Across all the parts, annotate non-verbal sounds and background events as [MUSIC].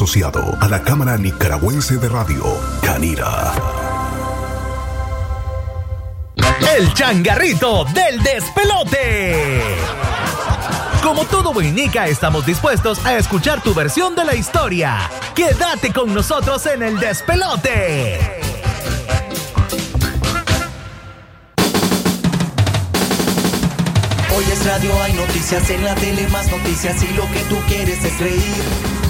asociado a la Cámara Nicaragüense de Radio, Canira. El changarrito del despelote. Como todo buenica, estamos dispuestos a escuchar tu versión de la historia. Quédate con nosotros en el despelote. Hoy es radio, hay noticias en la tele, más noticias y lo que tú quieres es reír.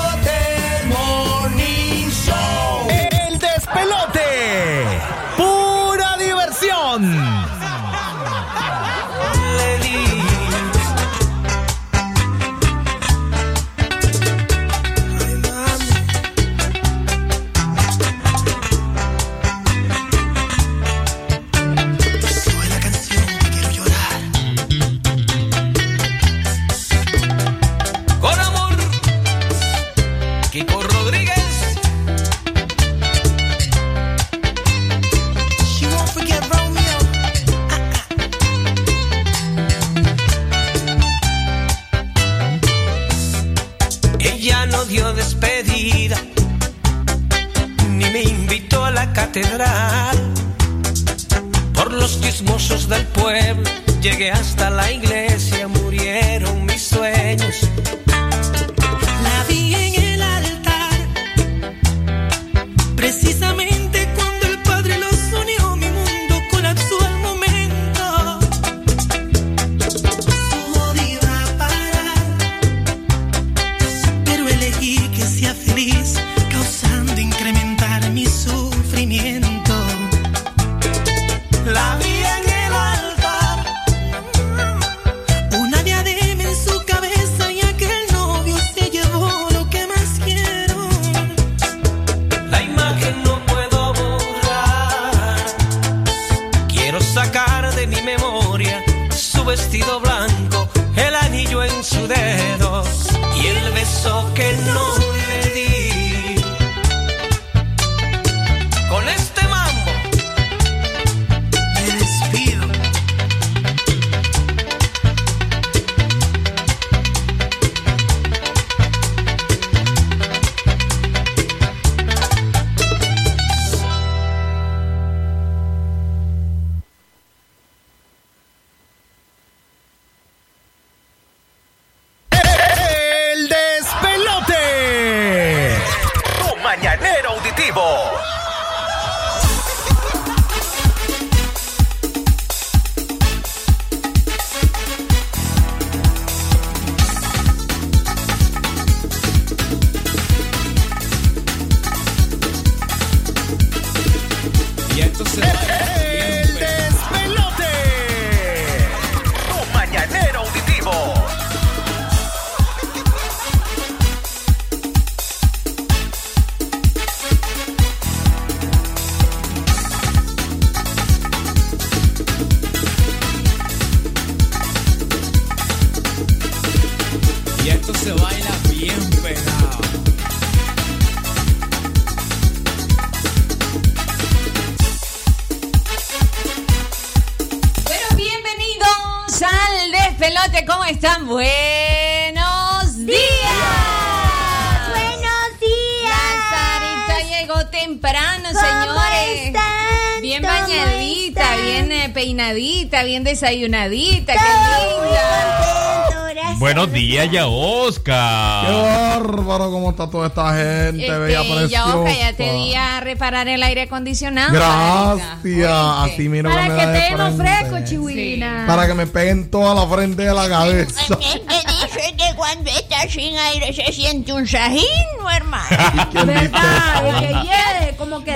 desayunadita. Qué linda. contento. Buenos días, ya Oscar. Qué bárbaro cómo está toda esta gente, bella Este, preciosa. ya, Oscar, ya te di a reparar el aire acondicionado. Gracias. Así mira Para que te demos fresco, chihuina. Para que me peguen toda la frente de la cabeza. ¿Quién te dice que cuando estás sin aire se siente un sajino, hermano? [LAUGHS] ¿Quién dice ¿Verdad? que hiede, como que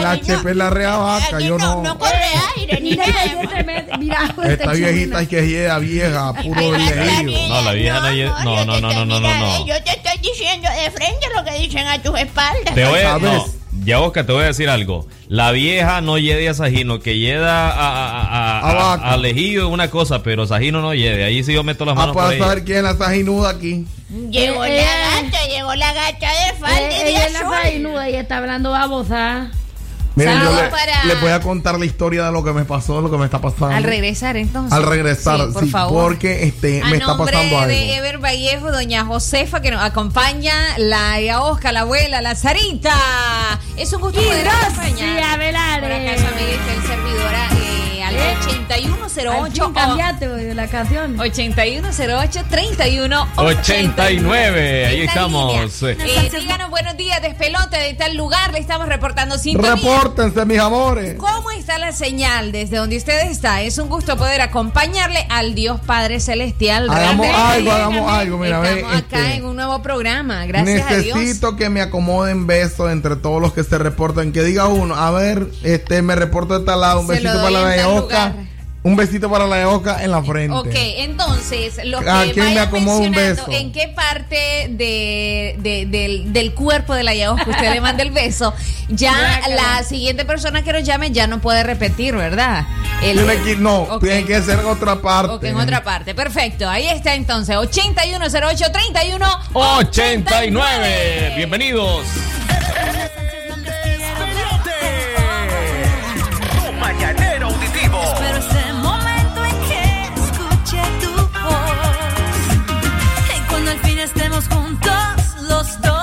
La chepe es la rea vaca, yo no, no. corre aire ni nada. Esta este viejita es que yeda vieja, puro lejillo. bien. No, la vieja no no, no, no, no, no, no. Yo te estoy diciendo de frente lo que dicen a tus espaldas. Te voy a, no, Ya, Oscar, te voy a decir algo. La vieja no lleve a Sajino, que lleva a, a, a, A a- a Legido es una cosa, pero Sajino no lleve. Ahí sí yo meto las Ah, manos para ahí. saber quién es la sajinuda aquí. Llegó Eh, la eh. gata, llegó la gata de falda Eh, y de ella es la azul. fainuda y está hablando babosa. Miren, yo Saludos le, para- les voy a contar la historia de lo que me pasó, de lo que me está pasando. Al regresar entonces. Al regresar, Sí, por sí, favor. porque este, A me está nombre pasando algo. de Ever Vallejo, doña Josefa, que nos acompaña, la ya Oscar, la abuela, la Sarita. Es un gusto Y poder Rosy acompañar. Abelares. Por acá su amiga Isabel Servidora eh, al Eh. 8108 Al oye, la canción. 8108 31 89, ahí estamos. Eh, díganos buenos días, despelote de tal lugar, le estamos reportando sintonía. Repórtense, mis amores. ¿Cómo está la señal desde donde usted está? Es un gusto poder acompañarle al Dios Padre Celestial. Hagamos Realmente, algo, hagamos algo. Mira, ve, Estamos acá este, en un nuevo programa, gracias a Dios. Necesito que me acomoden besos entre todos los que se reportan. Que diga uno, a ver, este, me reporto de tal lado, un besito para la tal Oscar. Un besito para la de Oscar en la frente. Ok, entonces, los que ¿A quién me vayan un mencionando beso? en qué parte de, de- del, del cuerpo de la Yaosca usted le manda el beso, ya [LAUGHS] la siguiente persona que nos llame ya no puede repetir, ¿verdad? El- Tiene que, no, Ok. tiene que ser en otra parte. Ok, en otra parte. Perfecto. Ahí está entonces. 8108 31 89. Bienvenidos. Juntos los dos,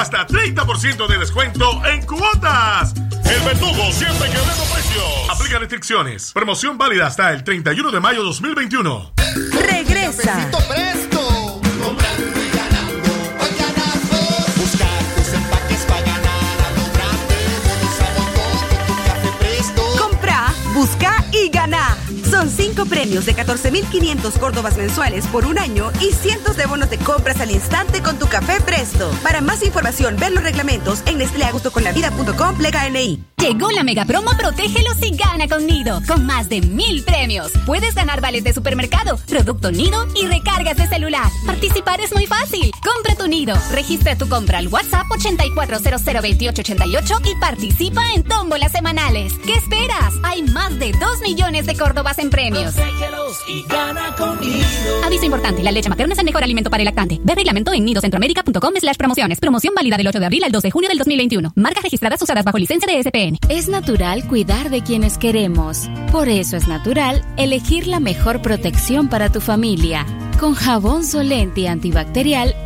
hasta 30% de descuento en cuotas. El verdugo siempre que vemos precios. Aplica restricciones. Promoción válida hasta el 31 de mayo 2021. Premios de 14.500 córdobas mensuales por un año y cientos de bonos de compras al instante con tu café Presto. Para más información, ver los reglamentos en nestleagustoconlavida.com plega NI. Llegó la mega promo Protégelos y gana con Nido, con más de mil premios. Puedes ganar vales de supermercado, producto Nido y recargas de celular. Participar es muy fácil. Compra tu nido. Registra tu compra al WhatsApp 84002888 y participa en tómbolas semanales. ¿Qué esperas? Hay más de 2 millones de Córdobas en premios. Aviso importante, la leche materna es el mejor alimento para el lactante. Ve reglamento en nidocentroamérica.com slash promociones. Promoción válida del 8 de abril al 2 de junio del 2021. Marcas registradas usadas bajo licencia de SPN. Es natural cuidar de quienes queremos. Por eso es natural elegir la mejor protección para tu familia. Con jabón solente antibacterial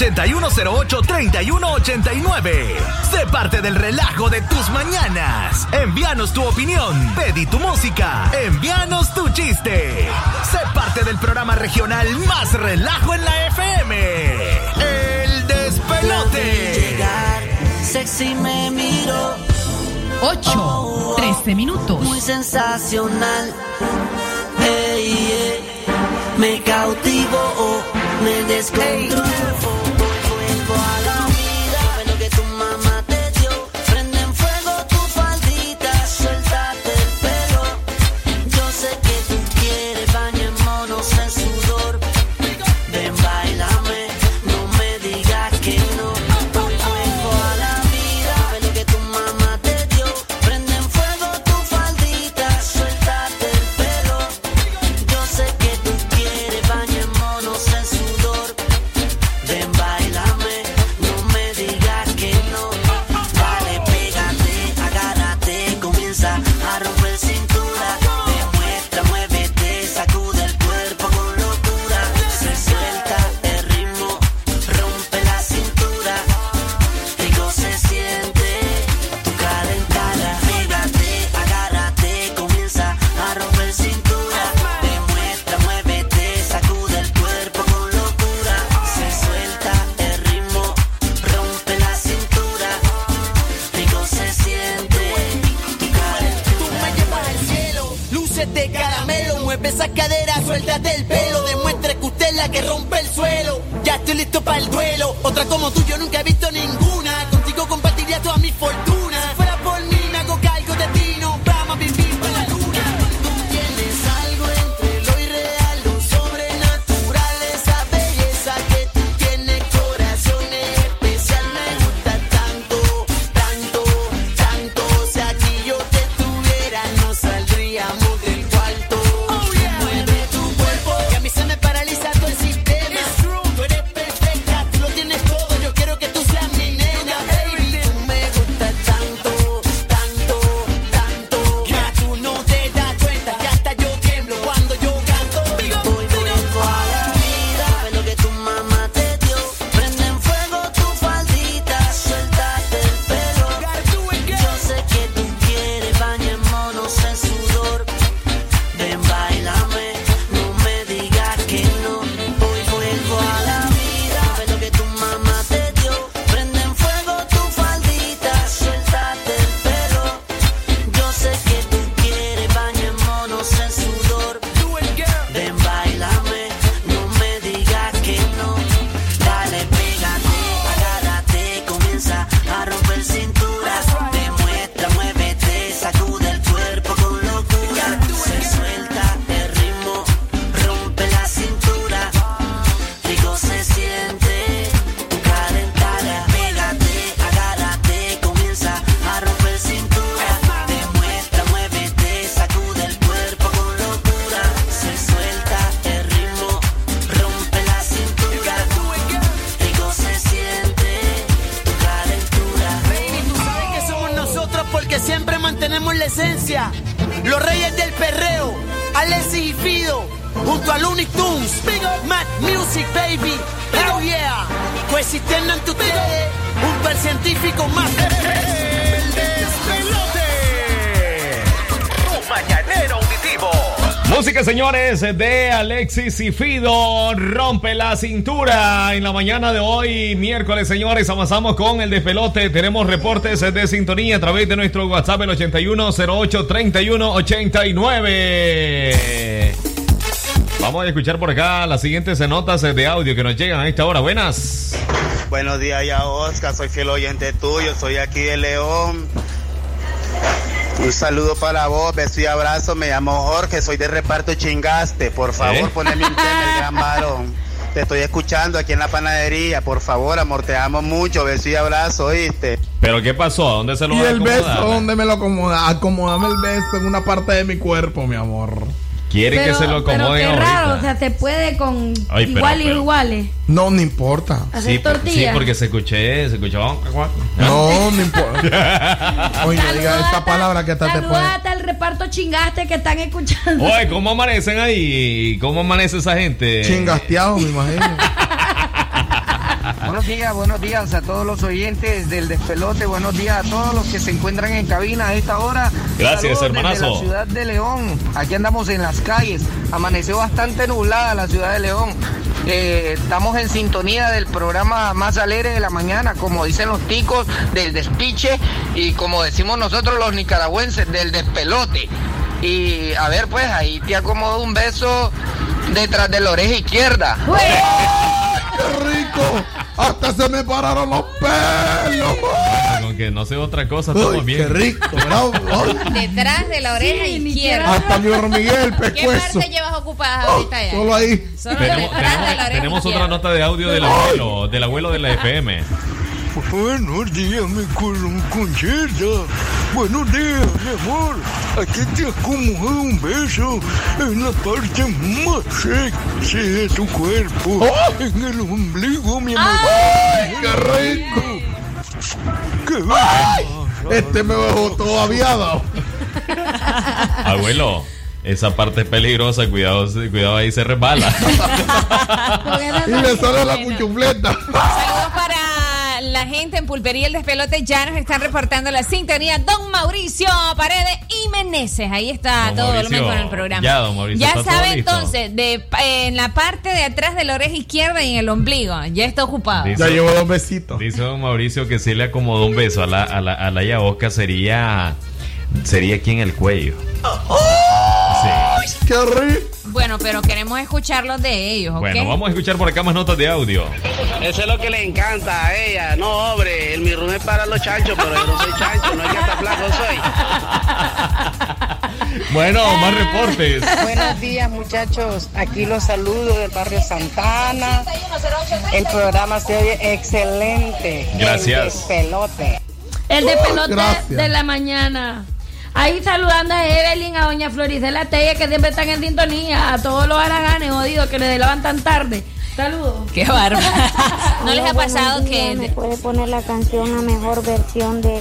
8108-3189. Sé parte del relajo de tus mañanas. Envíanos tu opinión, pedí tu música, envíanos tu chiste. Sé parte del programa regional más relajo en la FM. El despelote. Llegar, sexy me miro. 8, 13 minutos. Muy sensacional. Hey, yeah. Me cautivo, oh, me descontrolo. Voilà. junto a Looney Tunes. Mad Music, baby. Hell yeah. Pues Coexistiendo en tu tele. Junto al científico más. El despelote. Tu mañanero auditivo. Música, señores, de Alexis y Fido. Rompe la cintura. En la mañana de hoy, miércoles, señores, avanzamos con el despelote. Tenemos reportes de sintonía a través de nuestro WhatsApp, el 81083189. Vamos a escuchar por acá las siguientes notas de audio que nos llegan a esta hora. Buenas. Buenos días, ya Oscar, soy fiel oyente tuyo, soy aquí de León. Un saludo para vos, beso y abrazo, me llamo Jorge, soy de reparto Chingaste, por favor, ¿Eh? poneme un tema, el gran [LAUGHS] varón. Te estoy escuchando aquí en la panadería, por favor, amor, te amo mucho, beso y abrazo, ¿oíste? ¿Pero qué pasó? ¿A dónde se lo ¿Y el beso dónde me lo acomoda? Acomodame el beso en una parte de mi cuerpo, mi amor. Quiere que se lo Pero acomoden qué ahorita. raro, o sea, se puede con Ay, pero- igual y pero- iguales. No, no importa. Hacer Sí, por- sí, porque se escuché, se escuchaba. No, no importa. [LAUGHS] Oye, no digas esta palabra que hasta te puede. Saludate al reparto chingaste que están escuchando. Oye, ¿cómo amanecen ahí? ¿Cómo amanece esa gente? Chingasteado, me imagino. [LAUGHS] Buenos días, buenos días a todos los oyentes del despelote, buenos días a todos los que se encuentran en cabina a esta hora. Gracias, Saludos hermanazo. Desde la ciudad de León, aquí andamos en las calles, amaneció bastante nublada la ciudad de León. Eh, estamos en sintonía del programa más alegre de la mañana, como dicen los ticos, del despiche y como decimos nosotros los nicaragüenses, del despelote. Y a ver, pues ahí te acomodo un beso detrás de la oreja izquierda. ¡Qué rico! Hasta se me pararon los pelos. Con que no sé otra cosa, estamos Uy, bien. qué rico, Detrás de la oreja izquierda. Hasta mi hormigué el ¿Qué pescuezo. parte llevas ocupada ahorita ya? Solo ahí. Solo Tenemos, detrás de la tenemos- oreja tenemos otra nota de audio del abuelo, del abuelo de la FM. Buenos días, mi conchita. Buenos días, mi amor. Aquí te acomodo un beso en la parte más sexy de tu cuerpo. En el ombligo, mi amor. ¡Ay, qué rico! ¡Qué Este me dejó todo aviado. Abuelo, esa parte es peligrosa, cuidado, cuidado ahí se resbala. [LAUGHS] Y le sale la cuchufleta. La gente en Pulpería El Despelote. Ya nos están reportando la sintonía. Don Mauricio Paredes y Meneses. Ahí está Don todo Mauricio, volumen con el programa. ya, don Mauricio, Ya sabe listo. entonces, de, eh, en la parte de atrás de la oreja izquierda y en el ombligo. Ya está ocupado. Dice- Ya llevo dos besitos. Dice don Mauricio que si le acomodó un beso a la, a la, a la Yaosca sería, sería aquí en el cuello. Sí. ¡Qué rico! Bueno, pero queremos escucharlos de ellos, ¿ok? Bueno, vamos a escuchar por acá más notas de audio. Eso es lo que le encanta a ella. No, hombre, el mirrún es para los chanchos, pero yo no soy chancho, no es que hasta flaco soy. [LAUGHS] Bueno, más reportes. Buenos días muchachos, aquí los saludo del barrio Santana. El programa se oye excelente. Gracias. El pelote. El de pelote Gracias. de la mañana. Ahí saludando a Evelyn, a doña Floricela Tella, que siempre están en sintonía, a todos los haraganes jodidos que les levantan tarde. Saludos. Qué bárbaro. [LAUGHS] ¿No les ha pasado que- ¿Me puede poner la canción a mejor versión de,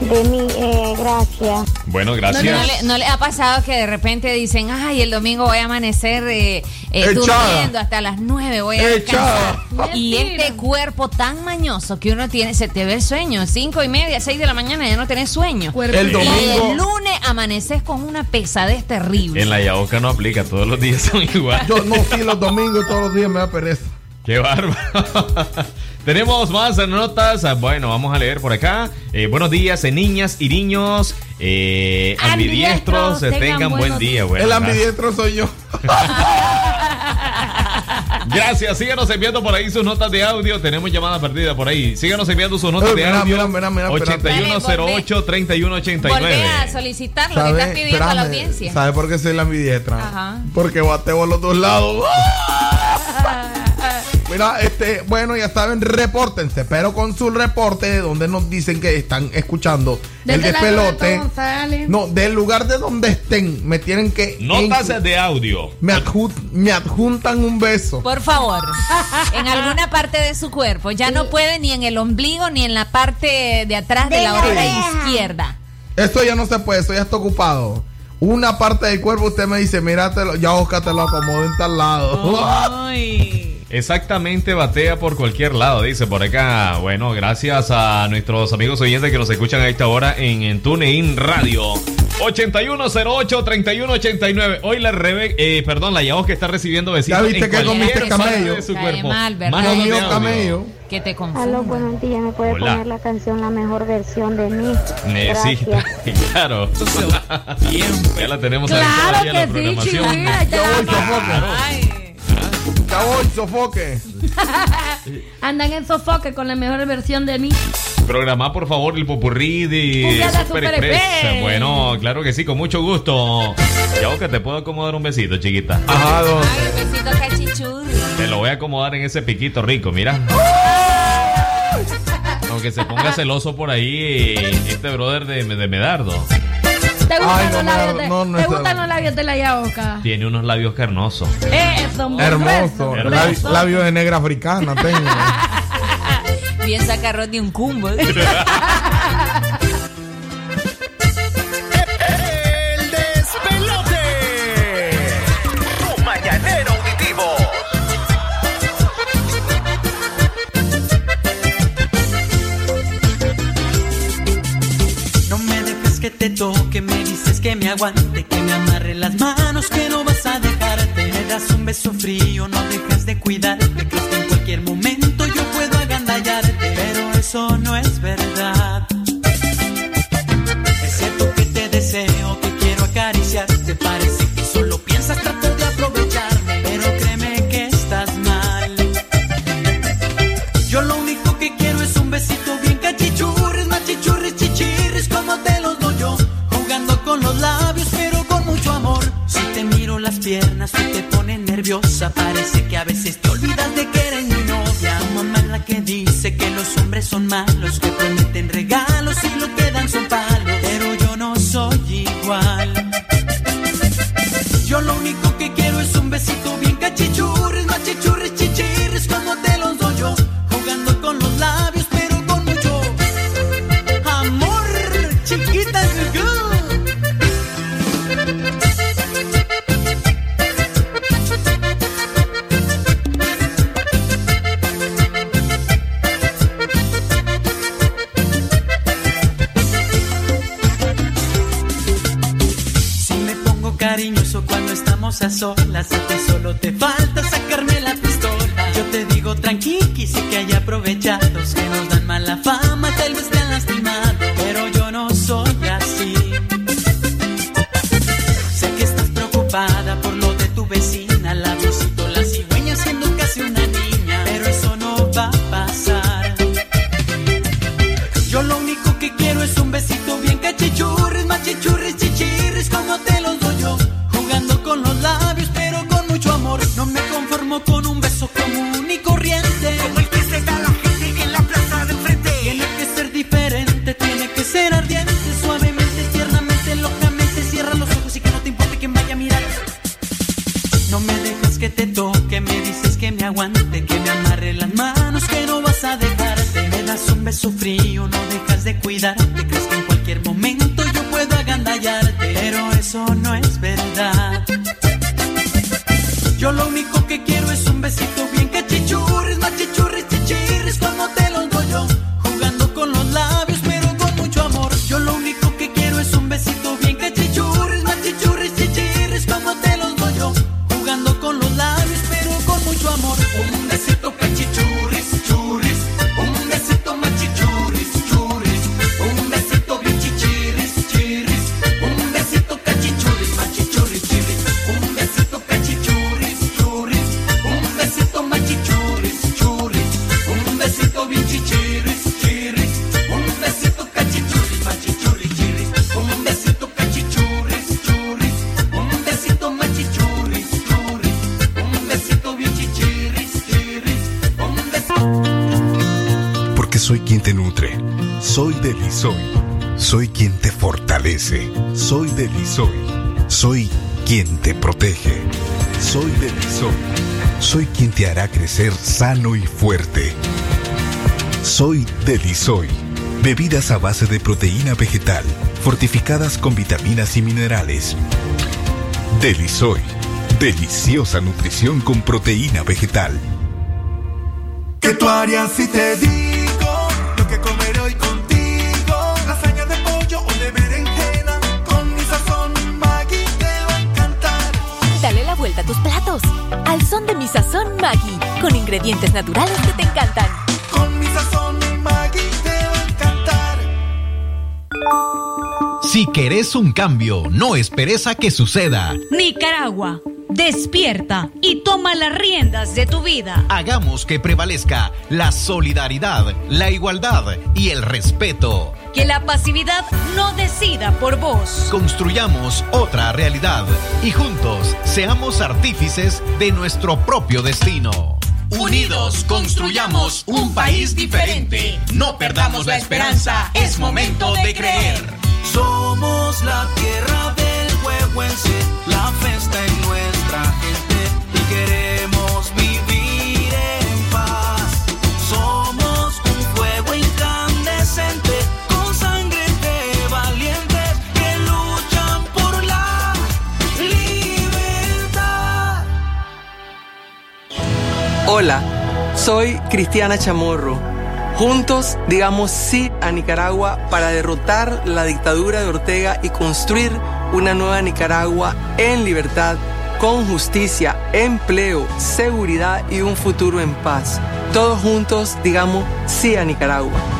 de mi eh, gracias? Bueno, ¿No, gracias. le, no le ha pasado que de repente dicen, ay, el domingo voy a amanecer eh, eh, durmiendo hasta las 9, voy a descansar? Y este cuerpo tan mañoso que uno tiene, se te ve el sueño, cinco y media, 6 de la mañana ya no tenés sueño. El Y domingo- el lunes amaneces con una pesadez terrible. En la Yaosca no aplica, todos los días son iguales. Yo no, sí, los domingos todos los días me da pereza. Qué bárbaro. Tenemos más notas. Bueno, vamos a leer por acá. Eh, buenos días, eh, niñas y niños. Eh, ambidiestros, eh, tengan tengan buen día. Bueno, El ambidiestro soy yo. [LAUGHS] Gracias, síganos enviando por ahí sus notas de audio. Tenemos llamada perdida por ahí. Síganos enviando sus notas Eh, de mira, audio. mira, mira, mira, espérate. 8108-3189. Volvé a solicitar lo que estás pidiendo a la espérame. audiencia. ¿Sabe por qué soy la ambidiestra? Ajá. Porque bateo a los dos lados. [LAUGHS] [LAUGHS] Mira, este, bueno, ya saben, repórtense, pero con su reporte donde nos dicen que están escuchando el Desde despelote. González. No, del lugar de donde estén, me tienen que. Notas de audio. Me, adjun- me adjuntan un beso. Por favor, [LAUGHS] en alguna parte de su cuerpo. Ya no puede ni en el ombligo ni en la parte de atrás de, De la la oreja izquierda. Esto ya no se puede, esto ya está ocupado. Una parte del cuerpo, usted me dice, míratelo, ya Oscar te lo acomodo en tal lado. [LAUGHS] Exactamente, batea por cualquier lado, dice por acá. Bueno, gracias a nuestros amigos oyentes que nos escuchan a esta hora en, en TuneIn Radio. 8108-3189. Hoy la Rebe, eh, perdón, la Yahoo que está recibiendo besitos. Ya viste en que comiste camello. de su cuerpo. mal, ¿verdad? Mándame Comió audio. camello. Que te Aló, confunda. buenos días. ¿Me puede Hola. poner la canción La mejor versión de mí? Necesita, Gracias. [LAUGHS] claro. ya la tenemos ahí Claro todavía en la que sí, programación. ya voy sofoque. Ya voy sofoque. Andan en sofoque con la mejor versión de mí. Programa por favor el popurrí de Super Super Express. Express. Bueno, claro que sí, con mucho gusto. Ya que te puedo acomodar un besito, chiquita. Ajá, don. Ay, un besito cachichurri. Te lo voy a acomodar en ese piquito rico, mira. Aunque se ponga celoso por ahí este brother de, de Medardo. ¿Te gustan, Ay, no, los, labios de, no, no ¿te está- gustan los labios de la Yaoca? Tiene unos labios carnosos. Muy Hermoso. Labi-. Labios de negra africana [LAUGHS] tengo. Bien sacarrón de un cumbo. [LAUGHS] te toque, me dices que me aguante, que me amarre las manos, que no vas a dejarte. Me das un beso frío, no dejas de cuidarte, crees que en cualquier momento yo puedo agandallarte, pero eso no es verdad. Parece que a veces te olvidas de que eres mi novia. Mamá es la que dice que los hombres son malos, que prometen regalos y lo que dan son palos. Pero yo no soy igual. Yo lo único que quiero es un besito bien cachichurris, machichurris, Soy quien te protege. Soy Delisoy. Soy quien te hará crecer sano y fuerte. Soy Delisoy. Bebidas a base de proteína vegetal, fortificadas con vitaminas y minerales. Delisoy. Deliciosa nutrición con proteína vegetal. ¿Qué tú harías si te digo con ingredientes naturales que te encantan. Con mi sazón Maggi te va a encantar. Si querés un cambio, no esperes a que suceda. Nicaragua, despierta y toma las riendas de tu vida. Hagamos que prevalezca la solidaridad, la igualdad y el respeto. Que la pasividad no decida por vos. Construyamos otra realidad y juntos seamos artífices de nuestro propio destino. Unidos construyamos un país diferente. No perdamos la esperanza, es momento de creer. Somos la tierra del huehuense, la Soy Cristiana Chamorro. Juntos digamos sí a Nicaragua para derrotar la dictadura de Ortega y construir una nueva Nicaragua en libertad, con justicia, empleo, seguridad y un futuro en paz. Todos juntos digamos sí a Nicaragua.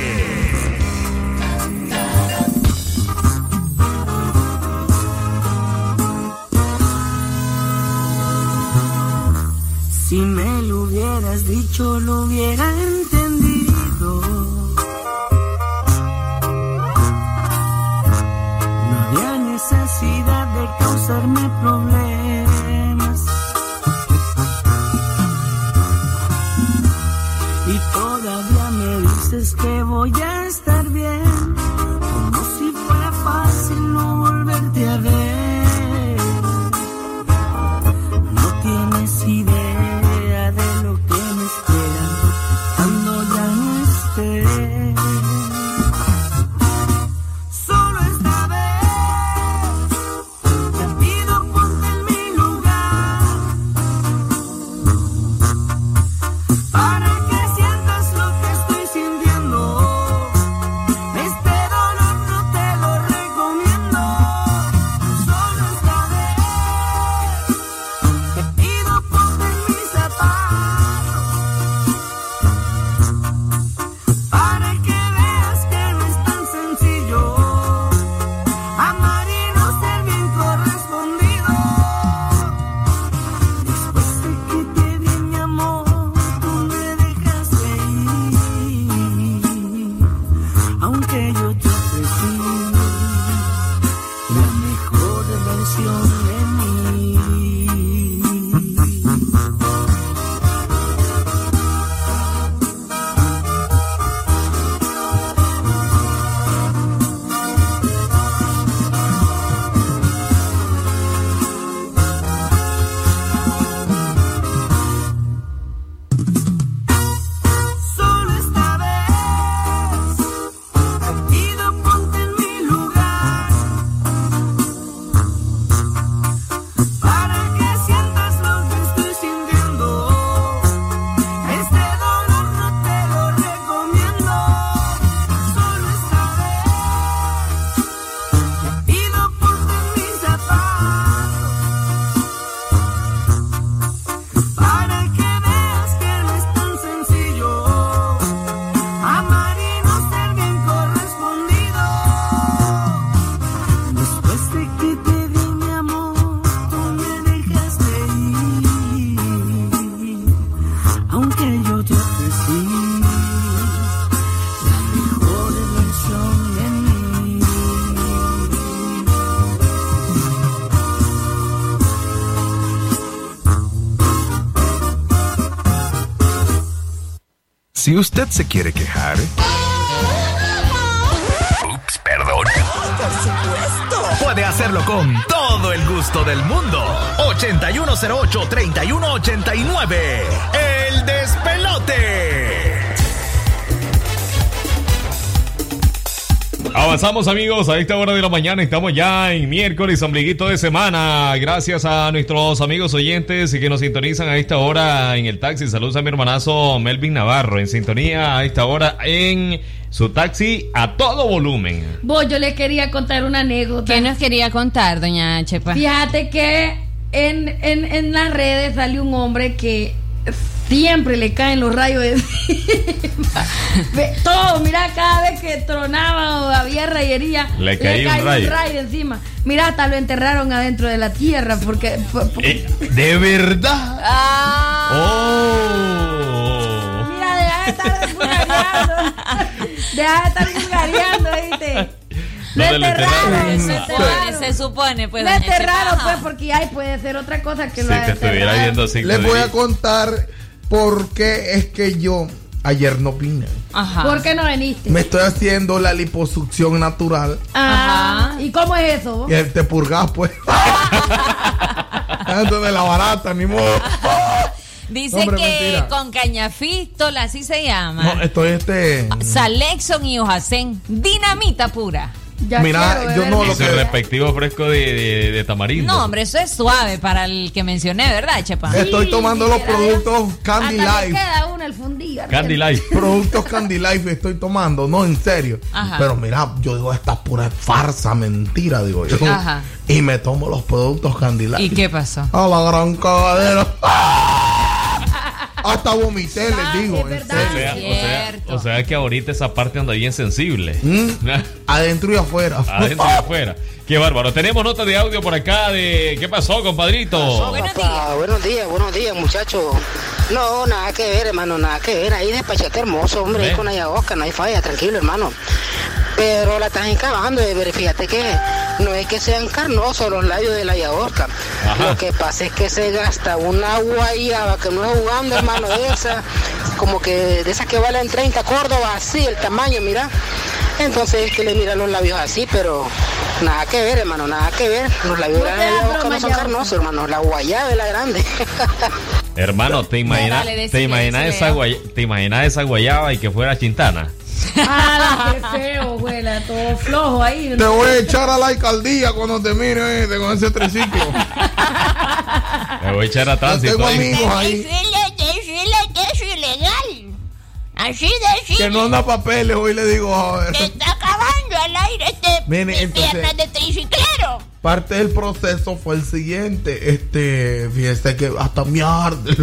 Si me lo hubieras dicho, lo hubiera entendido. Si usted se quiere quejar, puede hacerlo con todo el gusto del mundo. 8108-3189. El despelote. Avanzamos amigos a esta hora de la mañana, estamos ya en miércoles, ombliguito de semana. Gracias a nuestros amigos oyentes y que nos sintonizan a esta hora en el taxi. Saludos a mi hermanazo Melvin Navarro, en sintonía a esta hora en su taxi a todo volumen. Vos, yo le quería contar una anécdota. ¿Qué nos quería contar, doña Chepa? Fíjate que en, en, en las redes salió un hombre que siempre le caen los rayos encima. [LAUGHS] Ve, Todo, mira, cada vez que tronaba o había rayería, Le caía un rayo. encima. Mira, hasta lo enterraron adentro de la tierra porque... por- por- Eh, ¿De verdad? Oh. Mira, deja de estar vulgareando. [LAUGHS] deja de estar vulgareando, ¿viste? Lo ¿Dónde le enterraron, enterraron? lo Se supone, se supone, pues. Chepa, enterraron, ajá. pues, porque ay, puede ser otra cosa que Si lo te estuviera viendo así. Les voy a contar por qué es que yo ayer no vine. Ajá. ¿Por qué no viniste? Me estoy haciendo la liposucción natural. Ah, ¿y cómo es eso? Que te purgas, pues. [LAUGHS] Antes de la barata, ni modo. Dice Hombre, que mentira. con cañafístola, así se llama. No, estoy este. Salexon y hojacén. Dinamita pura. Mira, yo no lo su que. respectivo fresco de, de, de tamarindo. No, hombre, eso es suave para el que mencioné, ¿verdad, Chepa? Estoy tomando los productos Candy Hasta Life. queda uno el fundido. Candy Life. [LAUGHS] Productos Candy Life estoy tomando, no en serio. Ajá. Pero mira, yo digo, esta es pura farsa, mentira, digo yo. Ajá. Y me tomo los productos Candy Life. ¿Y qué pasó? A la gran cagadera. Hasta vomité, les digo. en O sea, o, sea, o sea que ahorita esa parte anda bien sensible. serio. [LAUGHS] Adentro y afuera. Adentro y [LAUGHS] afuera. Qué bárbaro. Tenemos nota de audio por acá de. ¿Qué pasó, compadrito? Papá, buenos días, buenos días, muchachos. No, nada que ver, hermano, nada que ver. Ahí despachate hermoso, hombre, ahí Ve. con ayahuasca, no hay falla, tranquilo, hermano. Pero la están encabando, eh, pero fíjate que no es que sean carnosos los labios de la. Ajá. Lo que pasa es que se gasta una guayaba que no es jugando, hermano, de esa, como que de esas que valen 30 Córdoba, así el tamaño, mira. Entonces es que le miran los labios así, pero nada que ver, hermano, nada que ver. Los labios de la No da ayahuasca broma, no son carnosos, hermano. La guayaba es la grande. Hermano, ¿te imaginas Dale, te imaginas esa, guay- ¿te imaginas esa guayaba y que fuera chintana? Ah, qué feo, abuela, todo flojo ahí. Te voy a echar a la alcaldía cuando te mire eh, con ese triciclo. Me voy a echar a Yo tránsito. tengo ahí. amigos ahí Decirle, decirle que es ilegal. Así que decirle no anda papeles. Hoy le digo, a ver, que está acabando al aire este Mire, entonces- piernas de triciclero. Parte del proceso fue el siguiente. Este, fíjese que hasta me arde.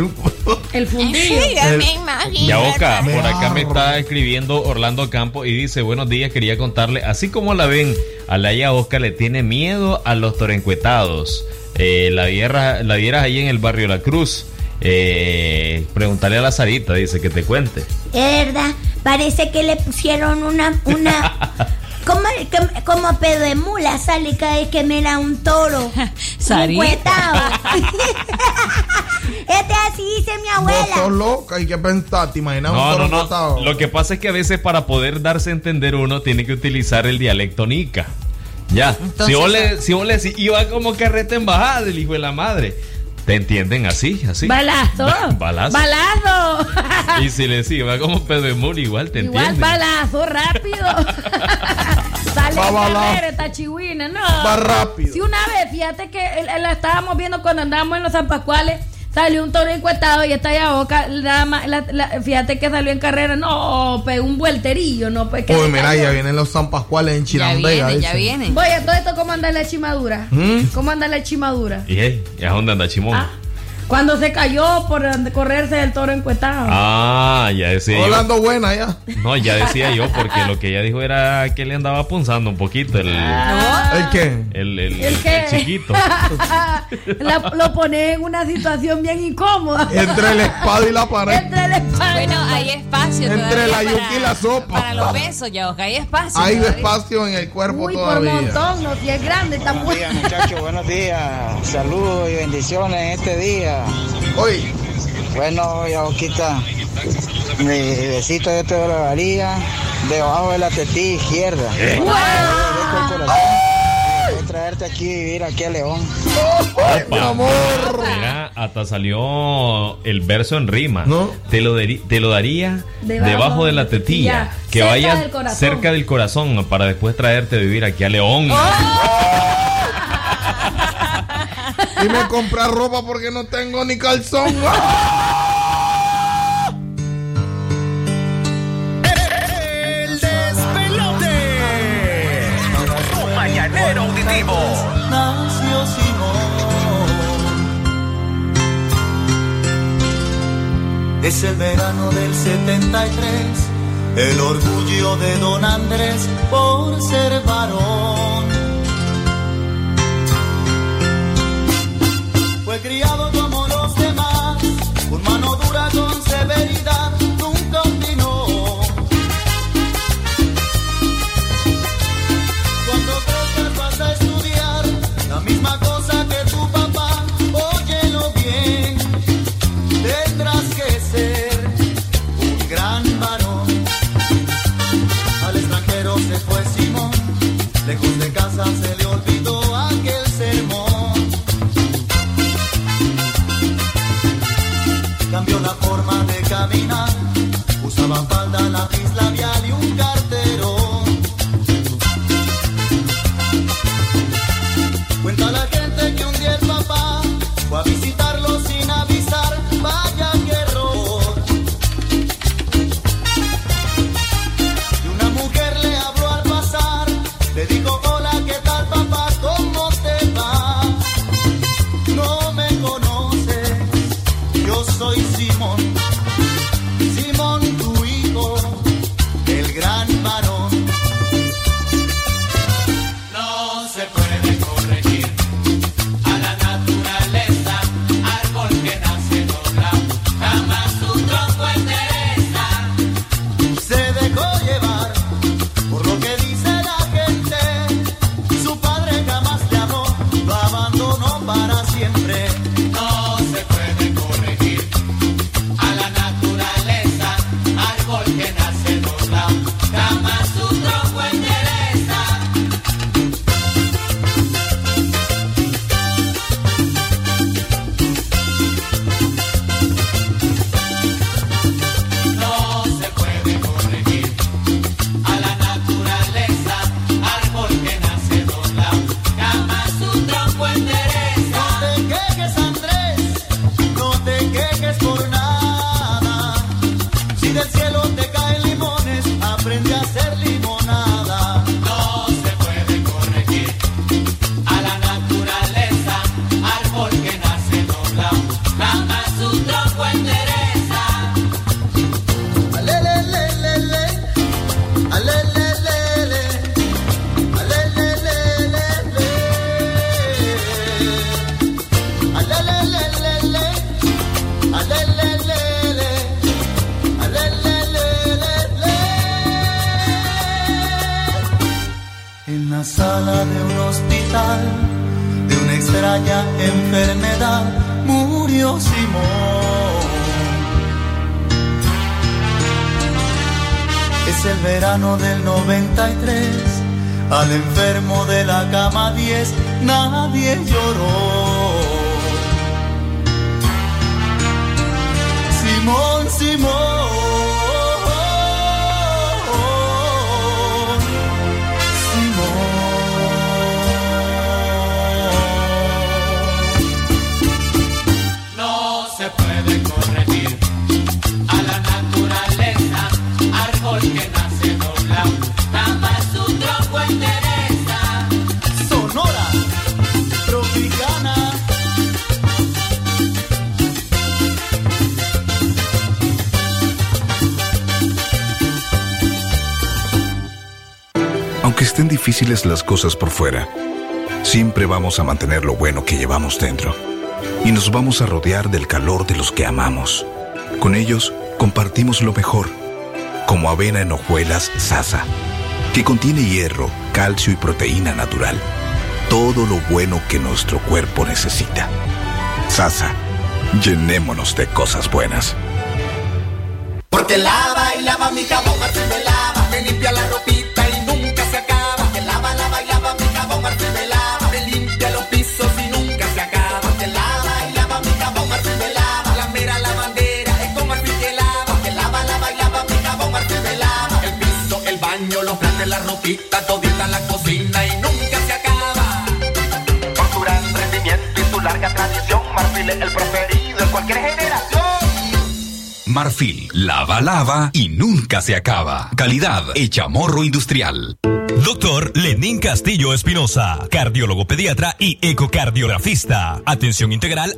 El fundido. Sí, ya El- me imagino. Ya Boca, Me por acá me está escribiendo Orlando Campo y dice, buenos días, quería contarle, así como la ven, a la Oscar le tiene miedo a los torencuetados. Eh, la vieras la vieras ahí en el barrio La Cruz. Eh, preguntarle a la Sarita, dice que te cuente. Es verdad, parece que le pusieron una, una, [LAUGHS] como, como, pedo de mula sale cada vez que mira un toro. [LAUGHS] Sarita. [LAUGHS] este así dice mi Vos sos abuela. loca, hay que pensar, te imaginas un No, toro no, no. Lo que pasa es que a veces para poder darse a entender uno tiene que utilizar el dialecto nica. Ya. Entonces, si vos le, si vos le decís, iba como carreta en bajada del hijo de la madre. Te entienden así, así. Balazo. Balazo. Balazo. [LAUGHS] Y si le decís, va como pedo de mula, igual te Igual entienden. balazo, rápido. Va esta chihuina, no. Va rápido. Si una vez, fíjate que la estábamos viendo cuando andábamos en los San Pascuales, salió un toro encuestado y está allá boca, nada más, la- la- fíjate que salió en carrera, no, pegó un vuelterío, no, pues que Uy, mira, ya vienen los San Pascuales en Ya Chirandega. ya dicen. viene. Voy a todo esto, ¿cómo anda la chimadura? ¿Mm? ¿Cómo anda la chimadura? Y hey, ¿y a dónde anda Chimón? Ah. Cuando se cayó por correrse del toro encuestado. Ah, ya decía yo. Hablando buena ya. No, ya decía yo, porque lo que ella dijo era que le andaba punzando un poquito el, ¿El qué? el, el, ¿El qué? el chiquito. [LAUGHS] La- lo pone en una situación bien incómoda. Entre la espada y la pared. Entre el espada. Bueno, hay espacio Entre la yuca y la sopa. Para los besos, ya, hay espacio. Hay todavía. espacio en el cuerpo Uy, por todavía. montón, no, si es grande, está Buenos días, muchachos, buenos días. Saludos y bendiciones en este día. Oye, Bueno, Yaoquita, mi besito de te lo daría debajo de la tetilla izquierda. Eh. Corazón, otra traerte aquí a vivir aquí a León. Opa. Mira, hasta salió el verso en rima. Te, lo te lo daría Debajo debajo, de la tetilla. ya, Que corazón. cerca del corazón para después traerte a vivir aquí a León. [LAUGHS] Y me comprar ropa porque no tengo ni calzón. El despelote. Tu mañanero auditivo. Nació Simón. Es el verano del 73, el orgullo de don Andrés por ser varón. Fue criado caminar, usaba falda, lápiz labial por fuera, siempre vamos a mantener lo bueno que llevamos dentro. Y nos vamos a rodear del calor de los que amamos. Con ellos compartimos lo mejor, como avena en hojuelas Sasa, que contiene hierro, calcio y proteína natural. Todo lo bueno que nuestro cuerpo necesita. Sasa, llenémonos de cosas buenas. Porque lava y lava mi jabón, me lava. Me limpia la ropita marfil. Lava, lava y nunca se acaba. Calidad hecha morro industrial. Doctor Lenín Castillo Espinosa, cardiólogo pediatra y ecocardiografista. Atención integral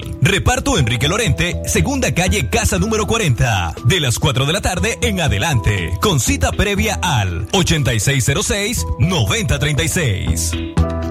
Reparto Enrique Lorente, segunda calle, casa número 40. De las 4 de la tarde en adelante. Con cita previa al 8606-9036.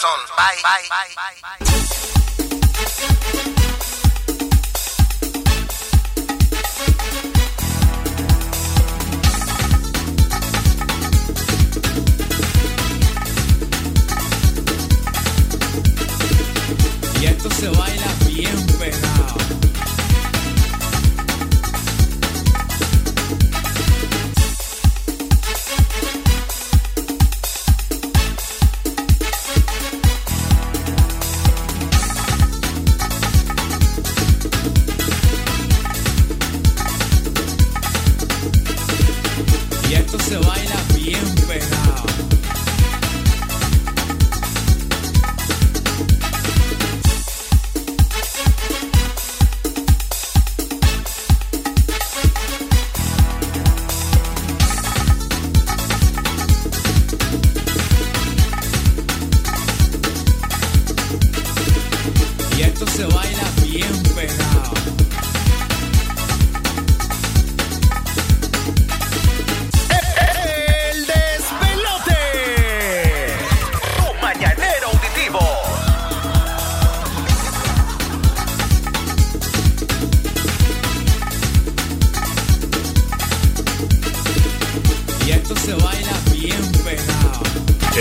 corazón. Bye. Bye.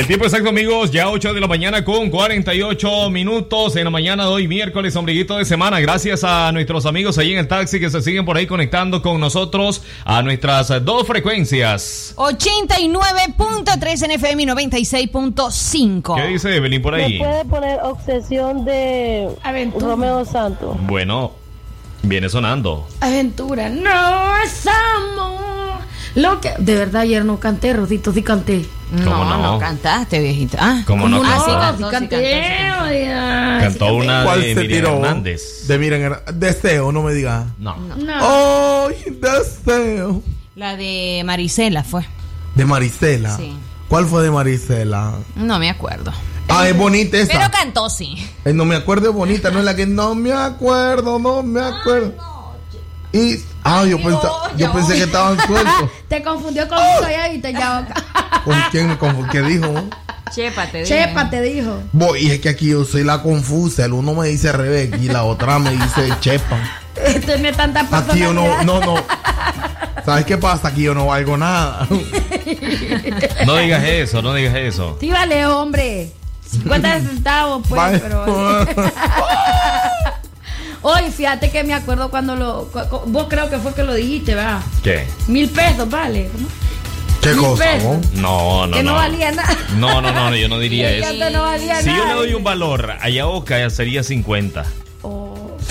El tiempo exacto, amigos, ya 8 de la mañana con 48 minutos en la mañana de hoy, miércoles, ombliguito de semana. Gracias a nuestros amigos ahí en el taxi que se siguen por ahí conectando con nosotros a nuestras dos frecuencias. 89.3 en FM y 96.5. ¿Qué dice Evelyn por ahí? ¿Me puede poner obsesión de Romeo Santos? Bueno, viene sonando. Aventura, no es amor. Lo que. De verdad, ayer no canté, Rodito, sí canté. ¿Cómo no? no cantaste, viejita. Ah, ¿Cómo no no? cantó? sí cantó, sí canté. cantó, sí una ¿Cuál de se Miriam tiró? Hernández. De Miren, deseo, no me diga. No. No. Ay, deseo. La de Marisela fue. De Marisela. Sí. ¿Cuál fue de Marisela? No me acuerdo. Ah, es bonita esa. Pero cantó, sí. Eh, no me acuerdo es bonita, no es la que no me acuerdo, no me acuerdo. Y ah, yo, pensa- yo pensé que estaban [LAUGHS] sueltos. Te confundió con un calladita ya. ¿Con quién me confundí? ¿Qué dijo? Chepa, te Chepa te dijo. Bo- y es que aquí yo soy la confusa. El uno me dice Rebeca y la otra me dice Chepa. Tiene tanta Aquí yo no, personalidad. no, no. ¿Sabes qué pasa? Aquí yo no valgo nada. No digas eso, no digas eso. Sí, vale, hombre. 50 centavos, pues, Vale. pero. Hoy, [LAUGHS] fíjate que me acuerdo cuando lo. Vos creo que fue que lo dijiste, ¿verdad? ¿Qué? Mil pesos, vale. ¿Cómo? ¿Qué cosa, vos? No, no, que no, no. valía nada. No, no, no, yo no diría [LAUGHS] eso. no valía Si yo nada. le doy un valor a Yaoka, ya sería 50.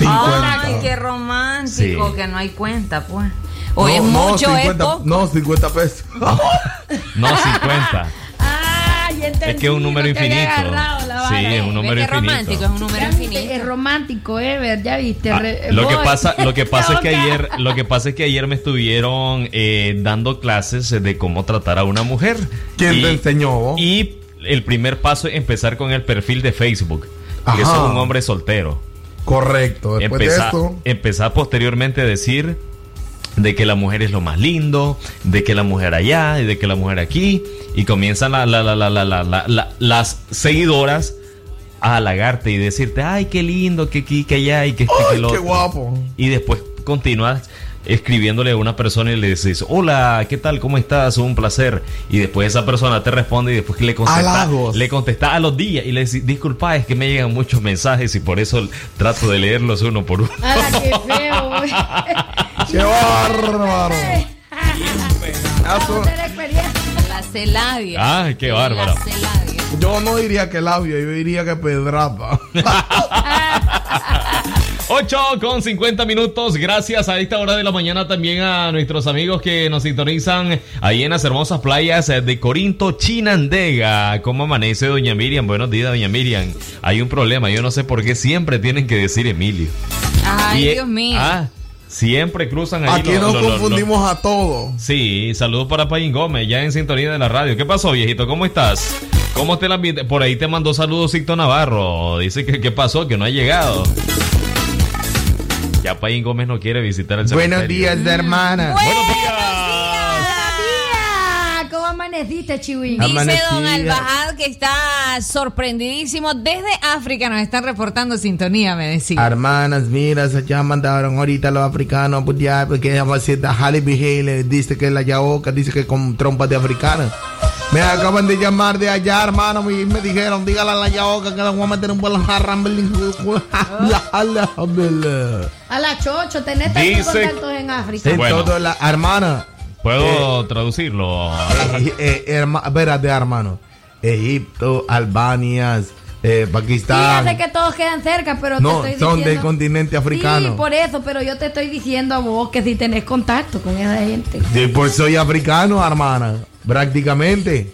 Ay, qué romántico, Sí. que no hay cuenta, pues. O es no, mucho, no, es 50, poco. no, 50 pesos. [LAUGHS] No, 50. Es que es un número que infinito. Sí, es un número que infinito. romántico, es un número infinito. Es romántico, Ever, ya viste. Ah, lo que pasa, lo que [LAUGHS] pasa es que ayer, lo que pasa es que ayer me estuvieron eh, dando clases de cómo tratar a una mujer. ¿Quién te enseñó? Y el primer paso es empezar con el perfil de Facebook. Que Ajá. sos un hombre soltero. Correcto. Después de eso. empezar posteriormente a decir de que la mujer es lo más lindo, de que la mujer allá, y de que la mujer aquí, y comienzan la, la, la, las seguidoras a halagarte y decirte, ay, qué lindo, que aquí, que allá, y que, este, ay, que lo qué guapo. Y después continúas escribiéndole a una persona y le dices, hola, ¿qué tal? ¿Cómo estás? Un placer. Y después esa persona te responde y después que le contesta, le contesta a los días y le dices, disculpa, es que me llegan muchos mensajes y por eso trato de leerlos uno por uno. Ala, qué feo, güey. ¡Qué bárbaro! La celadia. Ah, qué bárbaro. La celadia. Yo no diría que labio, yo diría que pedrata. 8 con 50 minutos. Gracias a esta hora de la mañana también a nuestros amigos que nos sintonizan ahí en las hermosas playas de Corinto, Chinandega. ¿Cómo amanece, doña Miriam? Buenos días, doña Miriam. Hay un problema. Yo no sé por qué siempre tienen que decir Emilio. Ay, Y, eh, Dios mío. Ah, siempre cruzan ahí. Aquí los- nos los- los- confundimos a todos. Sí, saludos para Payín Gómez, ya en sintonía de la radio. ¿Qué pasó, viejito? ¿Cómo estás? ¿Cómo te la ambiente? Por ahí te mandó saludos Sicto Navarro. Dice que qué pasó, que no ha llegado. Ya Payín Gómez no quiere visitar el Buenos cementerio. días, hermana. Buenos días. Ah, ¿Cómo amaneciste, Chihuín? Dice Amanecida. don Albajad que está sorprendidísimo. Desde África nos están reportando sintonía, me decía. Hermanas, mira, se ya mandaron ahorita los africanos pues ya porque ella va a ser dice que la yaoca, dice que con trompas de africana. Me acaban de llamar de allá, hermano, y me dijeron, dígale a la yaoca que le voy a meter un buen [LAUGHS] A la chocho, tenés tantos Dice- contactos en África. En Bueno. todo la hermana. ¿Puedo traducirlo? Eh, eh, herma- espérate, hermano. Egipto, Albania, eh, Pakistán. Fíjate que todos quedan cerca, pero No, te estoy son diciendo... del continente africano. Sí, por eso, pero yo te estoy diciendo a vos que si tenés contacto con esa gente. Sí, pues soy africano, hermana. Prácticamente.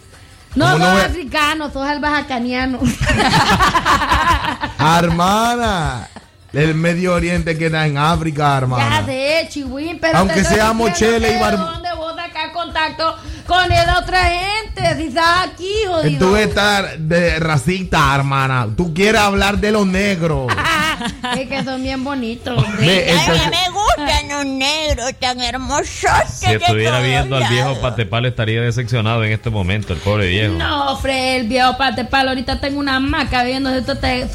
No ¿Cómo sos no africano, sos albajacaniano. Hermana. [LAUGHS] El Medio Oriente queda en África, ya hermana. sé, chihuín, pero Aunque seamos diciendo chele y que bar- ¿de dónde vos sacás contacto con esa otra gente? Si estás aquí, jodido. Tú estás de racista, hermana. Tú quieres hablar de los negros. [LAUGHS] Es que son bien bonitos. Ve, entonces- me gustan los negros tan hermosos. Si estuviera viendo al viejo Patepal estaría decepcionado en este momento, el pobre viejo. No, Fred, el viejo pate palo. Ahorita tengo una maca bebiendo su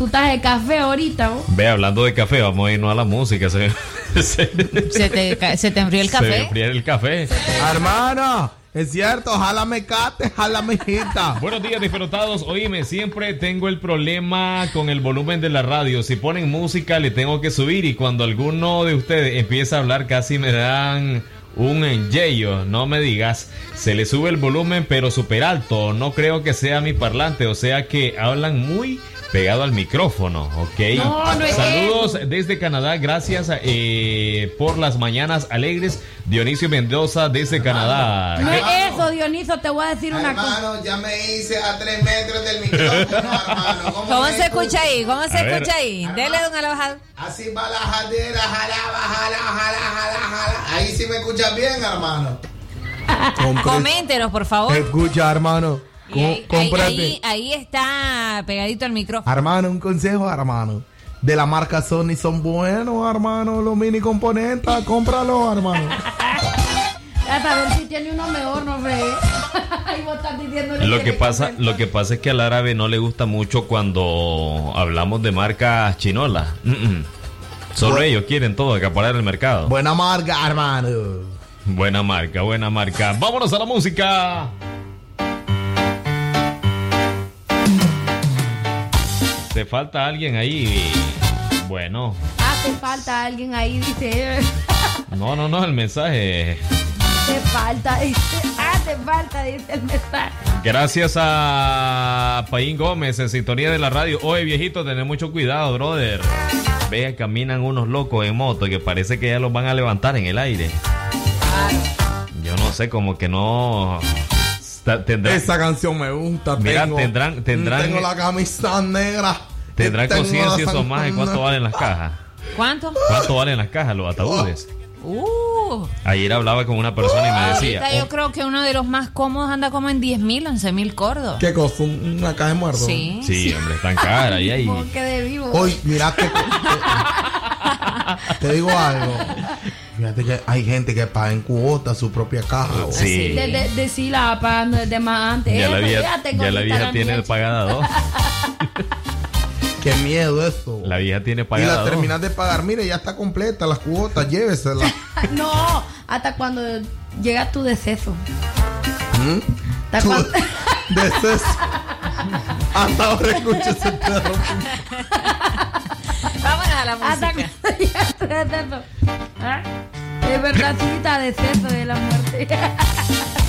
taza- de café ahorita. vos. Ve, hablando de café, vamos a irnos a la música. Se, se, [LAUGHS] ¿Se te, se te enfrió el se café? enfría el café. Hermana, es cierto, ojalá me cate, ojalá me hijita. [LAUGHS] Buenos días, disfrutados. Oíme, siempre tengo el problema con el volumen de la radio. Si ponen música, le tengo que subir. Y cuando alguno de ustedes empieza a hablar, casi me dan un yello. No me digas. Se le sube el volumen, pero súper alto. No creo que sea mi parlante. O sea que hablan muy pegado al micrófono, ¿ok? No, no es Saludos desde Canadá. Gracias eh, por las mañanas alegres. Dionisio Mendoza desde Canadá. No ¿Qué- es eso, Dioniso, te voy a decir una cosa. Hermano, ya me hice a tres metros del micrófono, hermano. ¿Cómo se escucha ahí? ¿Cómo se A ver. escucha ahí? Dele don Alabajado. Así va la jadera, jala, jala, jala, jala, jala. Ahí sí me escuchas bien, hermano. [LAUGHS] Coméntenos, por favor. Escucha, hermano. Ahí, ahí- está pegadito al micrófono. Hermano, un consejo, hermano. De la marca Sony son buenos, hermano. Los mini componentes, [LAUGHS] cómpralo, hermano. [LAUGHS] A saber si tiene uno mejor, no [LAUGHS] diciéndole Lo que pasa, lo que pasa es que al árabe no le gusta mucho cuando hablamos de marcas chinolas. Mm, mm. Solo ellos quieren todo, acaparar el mercado. Buena marca, hermano. Buena marca, buena marca. Vámonos a la música. Te falta alguien ahí. Bueno, Hace falta alguien ahí, dice. no, no, no, el mensaje. Hace falta, dice. Hace falta, dice el mensaje. Gracias a Paín Gómez en sintonía de la radio. Oye, viejito, tener mucho cuidado, brother. Vea, caminan unos locos en moto que parece que ya los van a levantar en el aire. Yo no sé, como que no. Tendrán, Esa canción me gusta. Mira, tengo, tendrán- tendrán- Tengo la camisa negra. tendrán conciencia esos más de cuánto valen las cajas. ¿Cuánto? ¿Cuánto valen las cajas, los ataúdes? Uh, Ayer hablaba con una persona y me decía. ahorita yo creo que uno de los más cómodos anda como en 10 mil, 11 mil cordos. ¿Qué cosa? ¿Un- ¿Una caja de muertos? Sí. Sí, hombre, están caras. Y ahí. Porque [LAUGHS] de vivo. Hoy, mira que. te digo algo. Fíjate que hay gente que paga en cuota su propia caja. güey. Sí. De, de, de sí la va pagando desde más antes. Ya la vieja, ya la vieja la tiene mía. pagada dos. [LAUGHS] Qué miedo eso. La vieja tiene y pagada la dos. terminas de pagar. Mire, ya está completa las cuotas. Llévesela. [LAUGHS] No, hasta cuando llega tu deceso. ¿Mm? Hasta cuando- [LAUGHS] De eso. Hasta ahora escucho ese perro. Vámonos a la hasta música. deceso. [LAUGHS] ¿Ah? Es verdad, sí, está deceso de la muerte. [LAUGHS]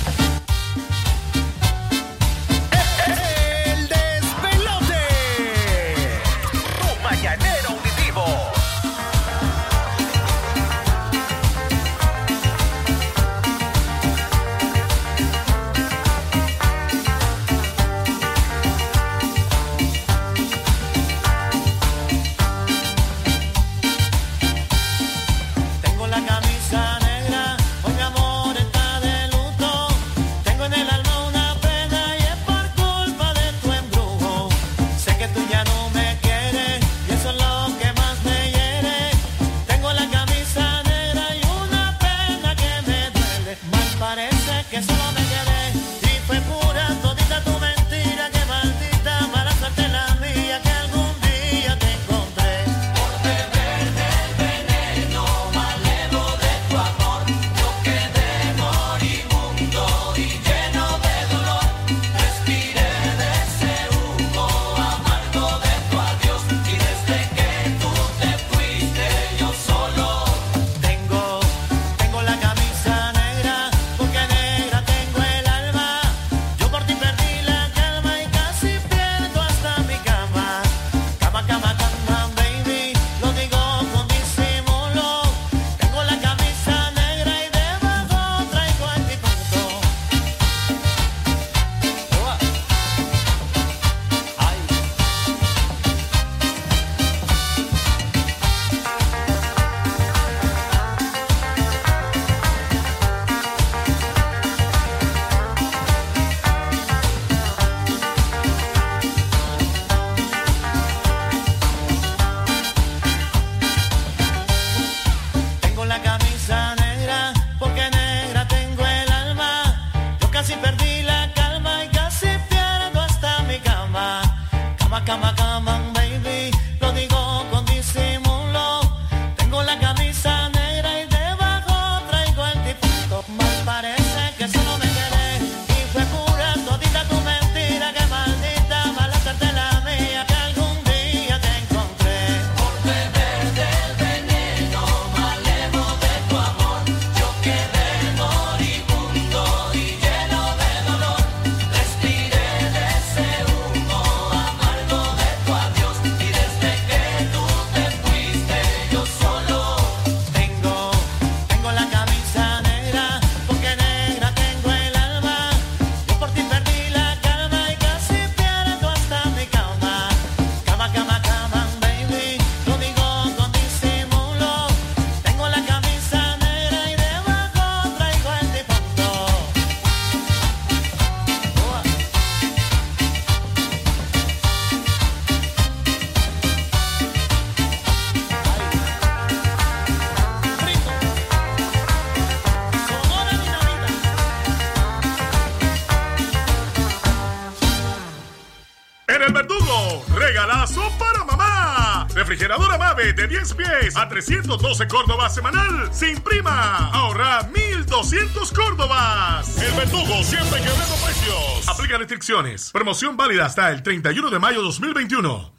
10 pies a 312 Córdoba semanal sin prima. Ahorra 1200 Córdobas. El verdugo siempre quebrando precios. Aplica restricciones. Promoción válida hasta el 31 de mayo 2021.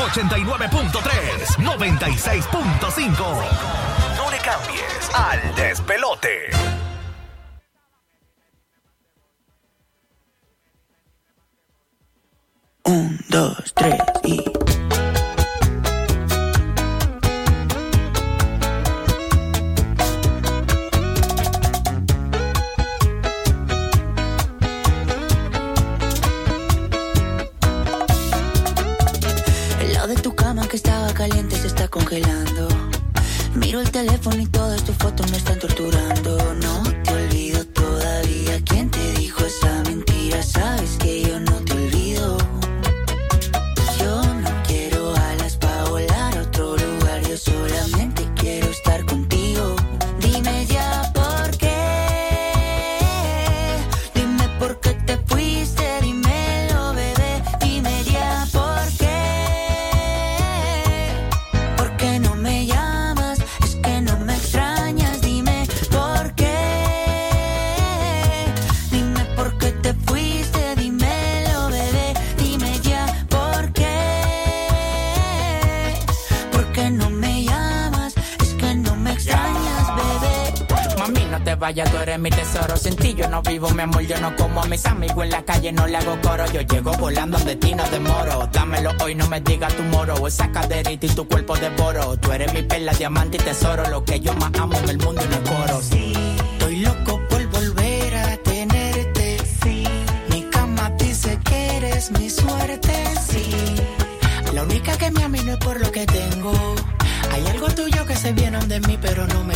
89.3, 96.5. No le cambies al despelote. Vivo, mi amor, yo no como a mis amigos en la calle, no le hago coro. Yo llego volando donde ti no demoro. Dámelo hoy, no me digas tu moro. Esa caderita y tu cuerpo devoro. Tú eres mi perla, diamante y tesoro. Lo que yo más amo en el mundo y no es coro. Sí, Estoy loco por volver a tenerte. Sí. Mi cama dice que eres mi suerte. Sí. La única que me ama y no es por lo que tengo. Hay algo tuyo que se viene de mí, pero no me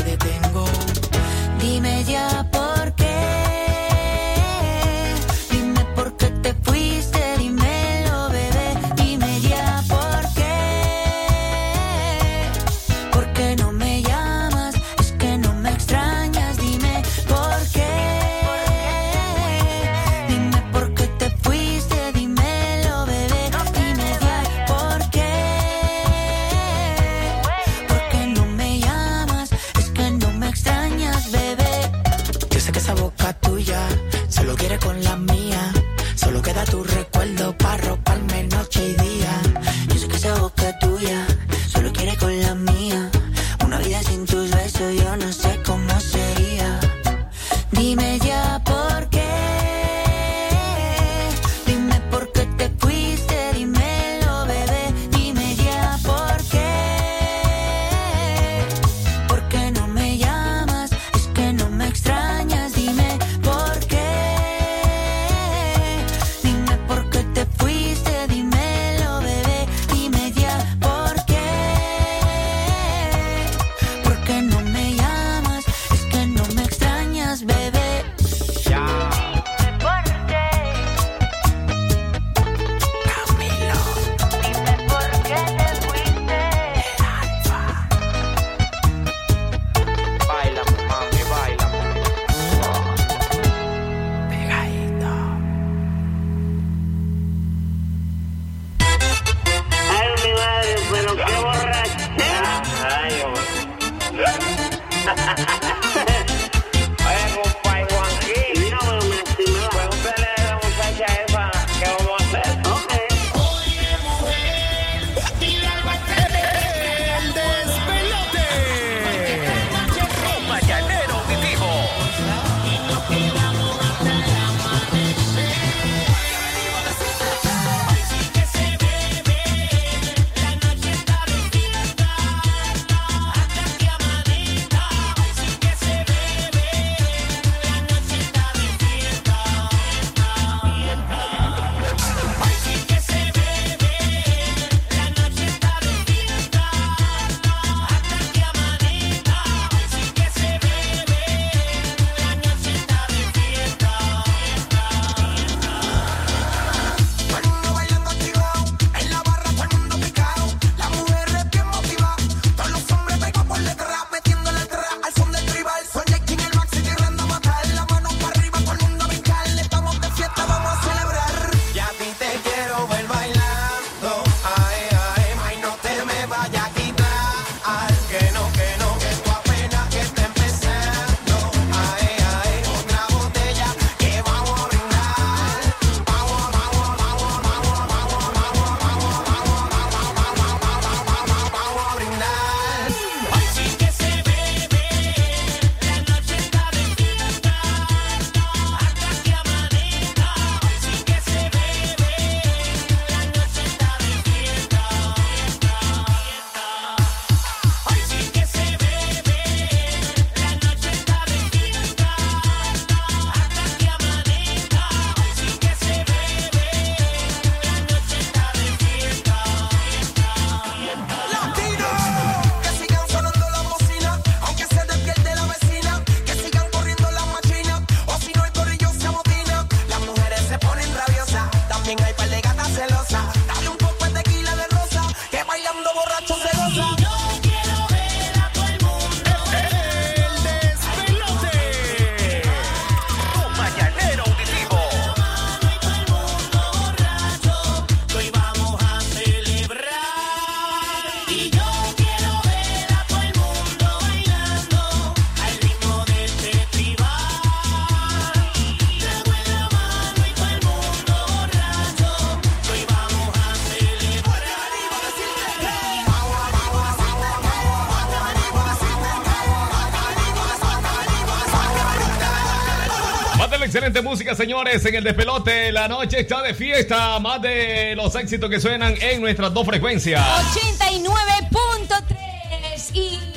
señores, en el despelote. La noche está de fiesta. Más de los éxitos que suenan en nuestras dos frecuencias. 89.3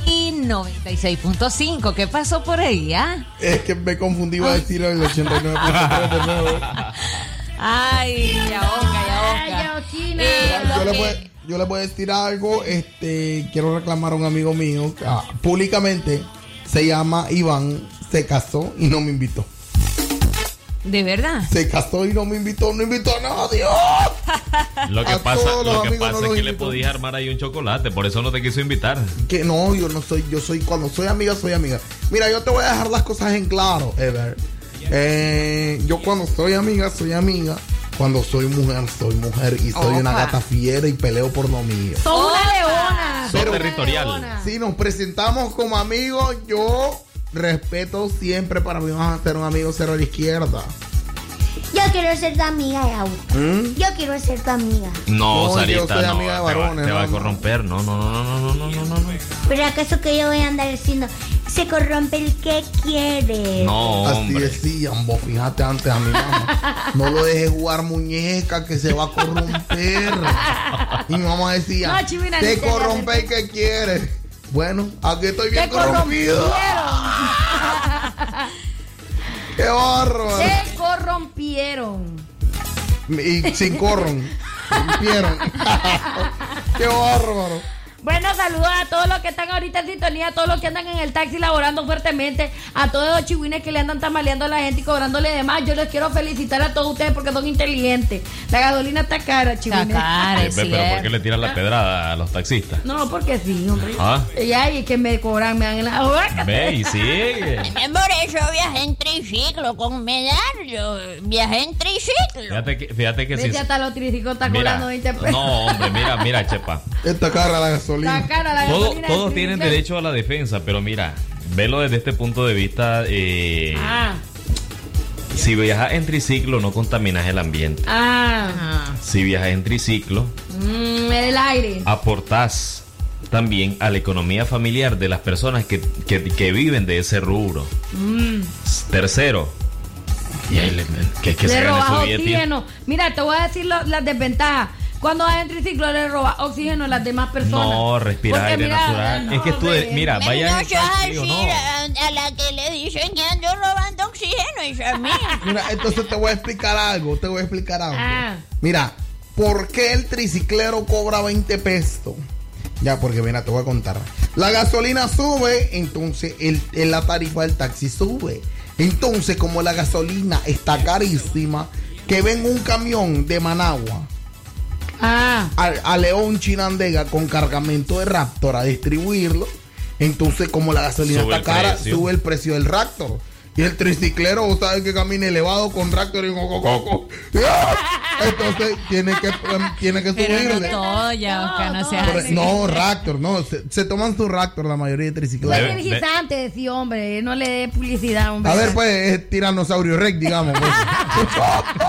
y 96.5. ¿Qué pasó por ahí, ah? Es que me confundí, iba a decir el 89.3 de nuevo. Ay, ya boca, ya boca. Eh, Yo le, voy, yo le voy a decir algo. Este, quiero reclamar a un amigo mío. que, ah, públicamente se llama Iván. Se casó y no me invitó. ¿De verdad? Se casó y no me invitó. No invitó a nadie. [LAUGHS] Lo que A pasa, lo que pasa no es que le podías armar ahí un chocolate, por eso no te quiso invitar. Que no, yo no soy, yo soy, cuando soy amiga, soy amiga. Mira, yo te voy a dejar las cosas en claro, Ever. Eh, yo cuando soy amiga, soy amiga. Cuando soy mujer, soy mujer. Y soy una gata fiera y peleo por lo mío. Son una leona. Pero- territorial. Si nos presentamos como amigos, yo respeto siempre para mí vas a ser un amigo cero a la izquierda. Yo quiero ser tu amiga, Raúl. ¿Mm? Yo quiero ser tu amiga. No, Sarita, yo soy no, amiga de varones, te, va, a corromper. No, no, no, no, no, no, no, no. ¿Pero acaso que yo voy a andar diciendo se corrompe el que quiere? No, hombre. Así decían vos, fíjate antes a mi mamá. no lo dejes jugar muñeca que se va a corromper. [LAUGHS] Y mi mamá decía, no, chivina, se corrompe el que quiere. Bueno, aquí estoy bien corrompido. corrompieron. Qué bárbaro. Se corrompieron. Y sin corron. [LAUGHS] Rompieron. [LAUGHS] Qué bárbaro. Bueno, saludos a todos los que están ahorita en sintonía, a todos los que andan en el taxi laborando fuertemente, a todos los chihuines que le andan tamaleando a la gente y cobrándole de más. Yo les quiero felicitar a todos ustedes porque son inteligentes. La gasolina está cara, chihuines. cara, Eh, Pero ¿por qué le tiran la pedrada a los taxistas? No, porque sí, hombre. Ah. Y ahí es que me cobran, me dan en la boca. Ve y sigue. Por eso viajé en triciclo con medallo. Viajé en triciclo. Fíjate que, fíjate que Vete si. hasta los triciclos está Mira, cobrando 20 pesos. no, hombre, mira, mira, Chepa. Esta cara la gasolina. Está cara la Todo- gasolina todos tienen derecho a la defensa, pero mira, velo desde este punto de vista. eh, Ah, Si viajas en triciclo, no contaminas el ambiente. ah, Si viajas en triciclo, mm, el aire. aportás también a la economía familiar de las personas que, que- que viven de ese rubro. Mm. Tercero, y ahí le- que, que se le gane robas su billete. oxígeno. Mira, te voy a decir lo- las desventajas. Cuando vas en triciclo le robas oxígeno a las demás personas. No, respira Porque aire mira, natural. no, es que tú, mira, vaya no o así no. a, a la que le dicen que ando robando oxígeno, hija mía. Mira, entonces te voy a explicar algo. Te voy a explicar algo. Ah. Mira, ¿por qué el triciclero cobra 20 pesos? Ya, porque mira, te voy a contar. La gasolina sube, entonces el, el- la tarifa del taxi sube. Entonces, como la gasolina está carísima, que ven un camión de Managua Ah. a, a León Chinandega con cargamento de Raptor a distribuirlo. Entonces, como la gasolina Sube está el cara, precio. sube el precio del Raptor. Y el triciclero, vos sabes que camina elevado con Raptor y con coco. [LAUGHS] Entonces, tiene que, tiene que Pero no todo, ya, Oscar, no seas Pero- así. no, Raptor, no. Se, se toman su Raptor la mayoría de tricicleros. energizante, sí, hombre. No le dé publicidad, hombre. A ver, pues, es tiranosaurio Rex, digamos. pues. [LAUGHS]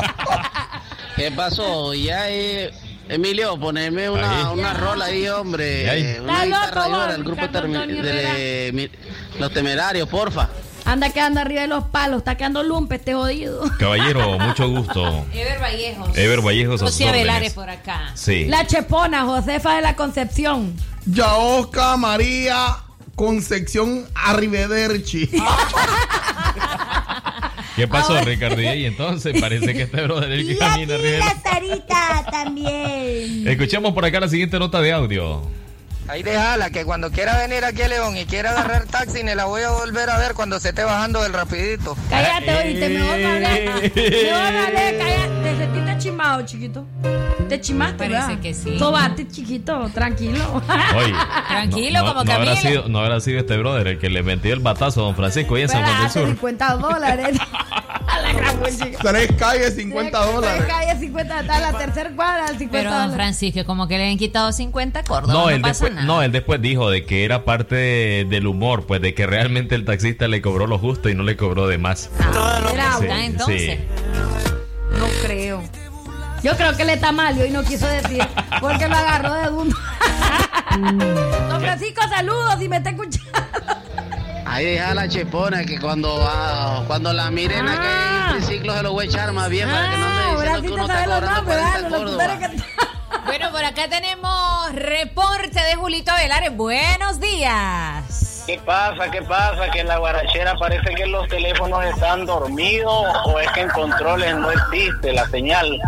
¿Qué pasó? Ya, eh, Emilio, poneme una, una rola ahí, hombre. ¿Y ahí? Una guitarra loco, del grupo de Los Temerarios, porfa. Anda quedando arriba de los palos. Está quedando lumpe este jodido. Caballero, mucho gusto. Ever Vallejos. Ever Vallejos Lucía Velares por acá. Sí. La chepona, Josefa de la Concepción. Yaosca María Concepción Arrivederci. [LAUGHS] ¿Qué pasó, Ricardo? Y entonces parece que este brother es el que [LAUGHS] Y camina aquí arriba. la Sarita también. Escuchemos por acá la siguiente nota de audio. Ahí déjala, que cuando quiera venir aquí a León y quiera agarrar taxi, me la voy a volver a ver cuando se esté bajando del rapidito. Cállate, oíste, mejor no hables. Mejor no hables, cállate. Te sentiste chimado, chiquito. Te chimaste, Parece ¿verdad? que sí. Sobate, chiquito, tranquilo. Oye, Tranquilo, no, como no habrá, sido, no habrá sido este brother el que le metió el batazo a don Francisco y en San Pero Juan del Sur. 50 dólares. [LAUGHS] [LAUGHS] A la gran chica. Tres calles, 50 dólares. Calle 50, está en la tercera cuadra, al 50 Pero don dólares. Francisco, como que le han quitado 50 cordos. No, No, él pasa después, nada. No, él después dijo de que era parte de- del humor, pues de que realmente el taxista le cobró lo justo y no le cobró de más. Era Sí, entonces. sí. No creo. Yo creo que le está mal y hoy no quiso decir porque lo agarró de dundo. [LAUGHS] Don Francisco, saludos si me está escuchando. Ahí deja la chepona que cuando, ah, cuando la miren aquí en el triciclo se lo voy a echar más bien para que no me diciendo que uno está cobrando 40 Córdoba. Bueno, por acá tenemos reporte de Julito Velares. Buenos días. ¿Qué pasa? ¿Qué pasa? Que en la guarachera parece que los teléfonos están dormidos o es que en controles no existe la señal.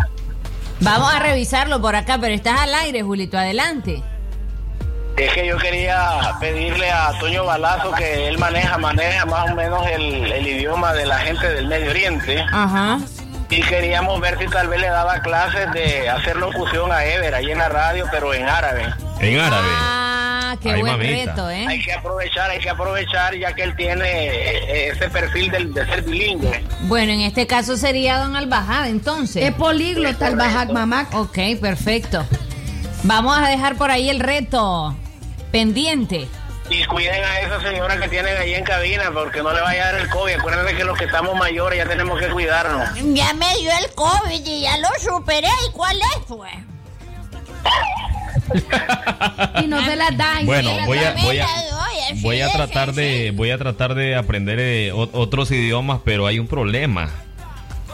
Vamos a revisarlo por acá, pero estás al aire, Julito. Adelante. Es que yo quería pedirle a Toño Balazo que él maneja, maneja más o menos el, el idioma de la gente del Medio Oriente. Ajá. Y queríamos ver si tal vez le daba clases de hacer locución a Ever ahí en la radio, pero en árabe. En árabe. Ah, qué Ay, buen mamita. reto, ¿eh? Hay que aprovechar, hay que aprovechar ya que él tiene eh, ese perfil del- de, ser bilingüe. Bueno, en este caso sería Don Albajad, entonces. Es políglota el Bajak Mamac. Ok, perfecto. Vamos a dejar por ahí el reto pendiente. Y cuiden a esa señora que tienen ahí en cabina porque no le vaya a dar el COVID. Acuérdense que los que estamos mayores ya tenemos que cuidarnos. Ya me dio el COVID y ya lo superé. ¿Y cuál es, pues? Y no se las da. y no Bueno, voy a, voy a, voy a tratar de, voy a tratar de aprender eh, otros idiomas, pero hay un problema.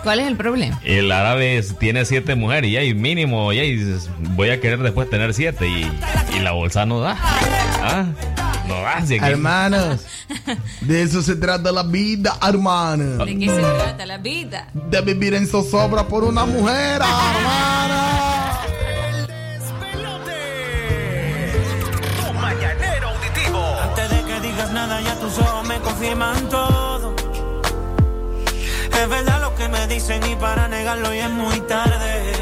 ¿Cuál es el problema? El árabe es- tiene siete mujeres y hay mínimo, y ahí voy a querer después tener siete y, y la bolsa no da. Ah, no aquí- Hermanos, de eso se trata la vida, hermano. ¿De qué se trata la vida? De vivir en zozobra por una mujer, hermana. Tu mañanero auditivo. Antes de que digas nada, ya tus ojos me confirman todo. Es verdad lo que me dicen y para negarlo ya es muy tarde.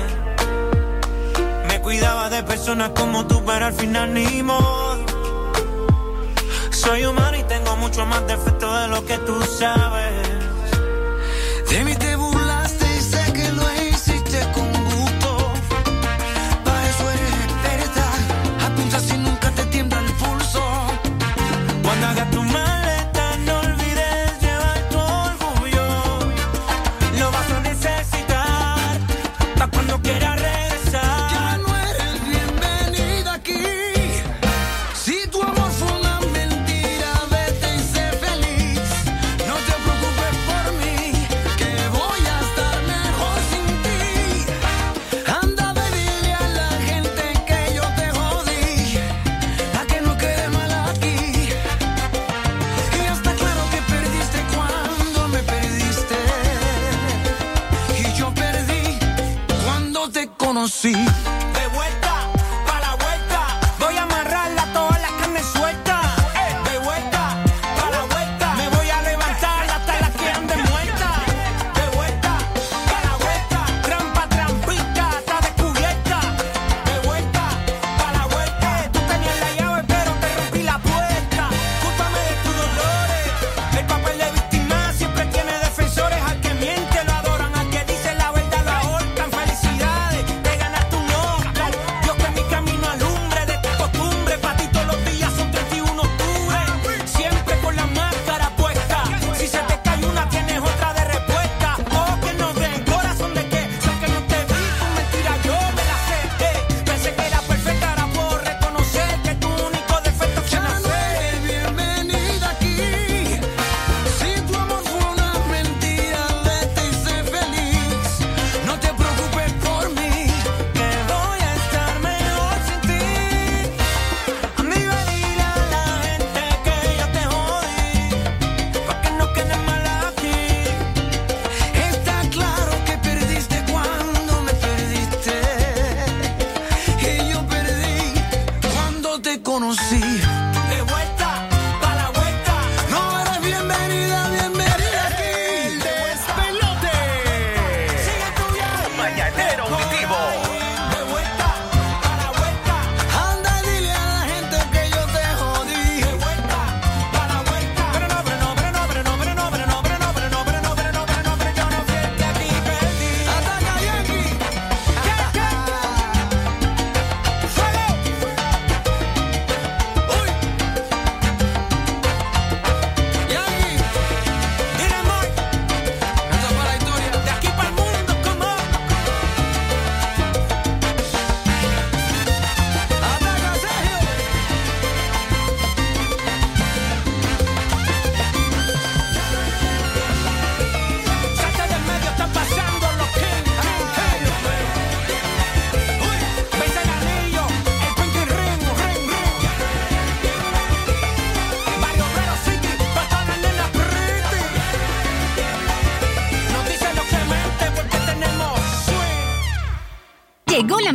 Me cuidaba de personas como tú, pero al final ni modo. Soy humano y tengo mucho más defectos de lo que tú sabes. see.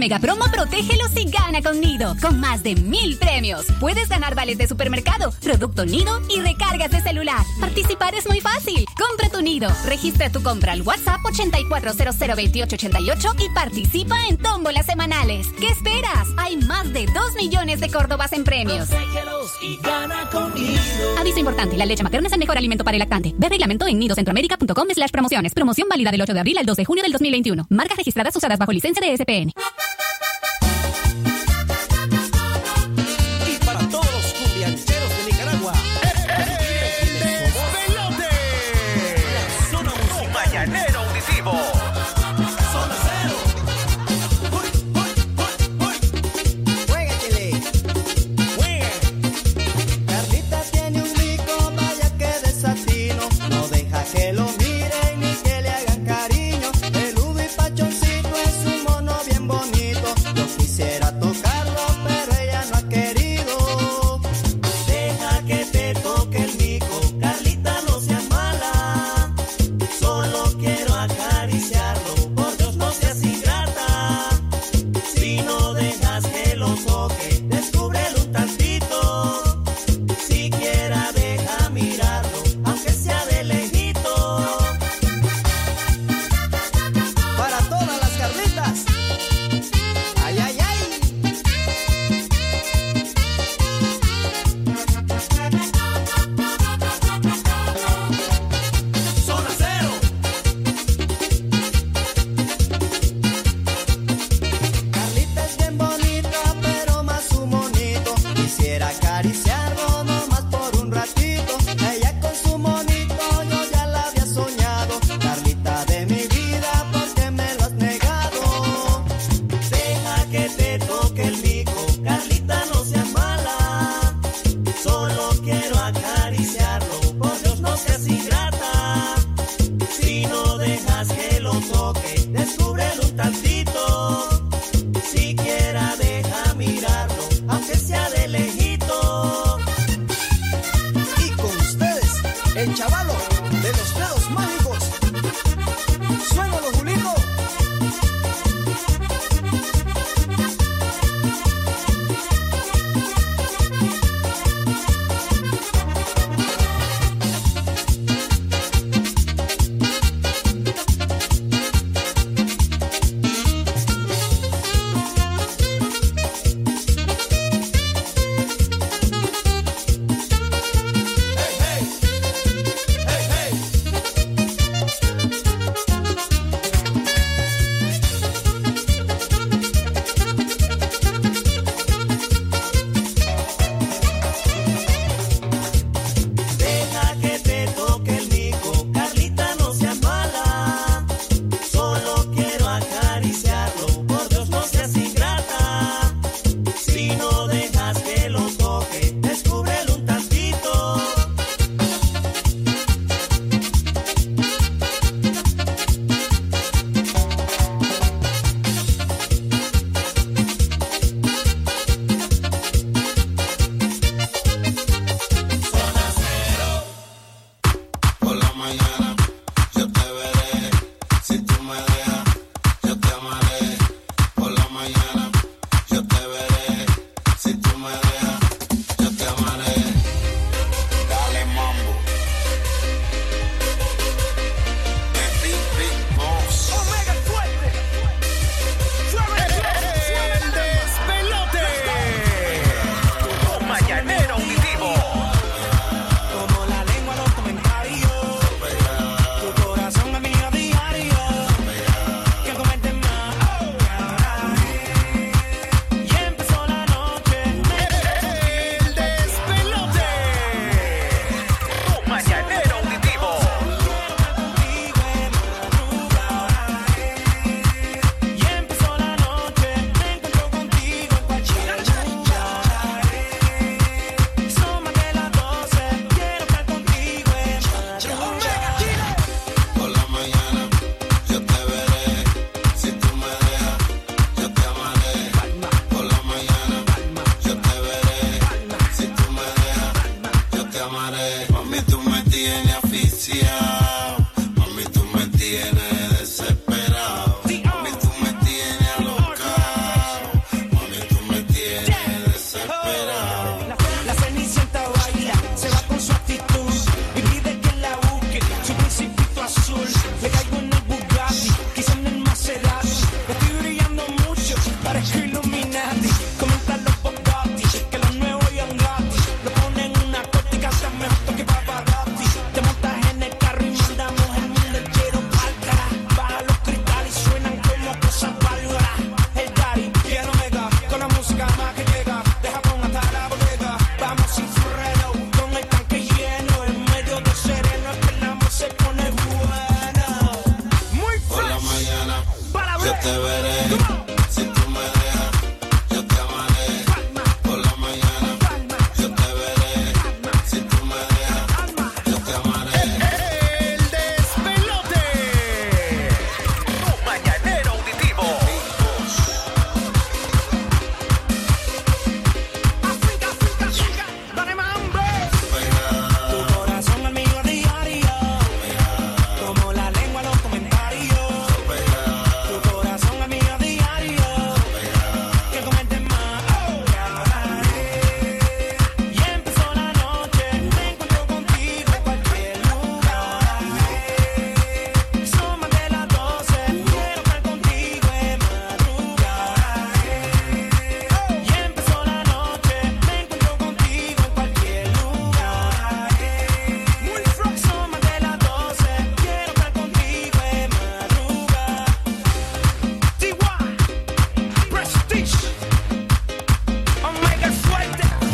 Mega promo Protégelos y gana con Nido, con más de mil premios. Puedes ganar vales de supermercado, producto Nido y recargas de celular. Participar es muy fácil. Compra tu Nido, registra tu compra al WhatsApp 84002888 y participa en tómbolas semanales. ¿Qué esperas? Hay más de 2 millones de Córdobas en premios. Protégelos y gana con Nido. Aviso importante, la leche materna es el mejor alimento para el lactante. Ve reglamento en nidocentroamérica.com slash promociones. Promoción válida del 8 de abril al 2 de junio del 2021. Marcas registradas usadas bajo licencia de SPN.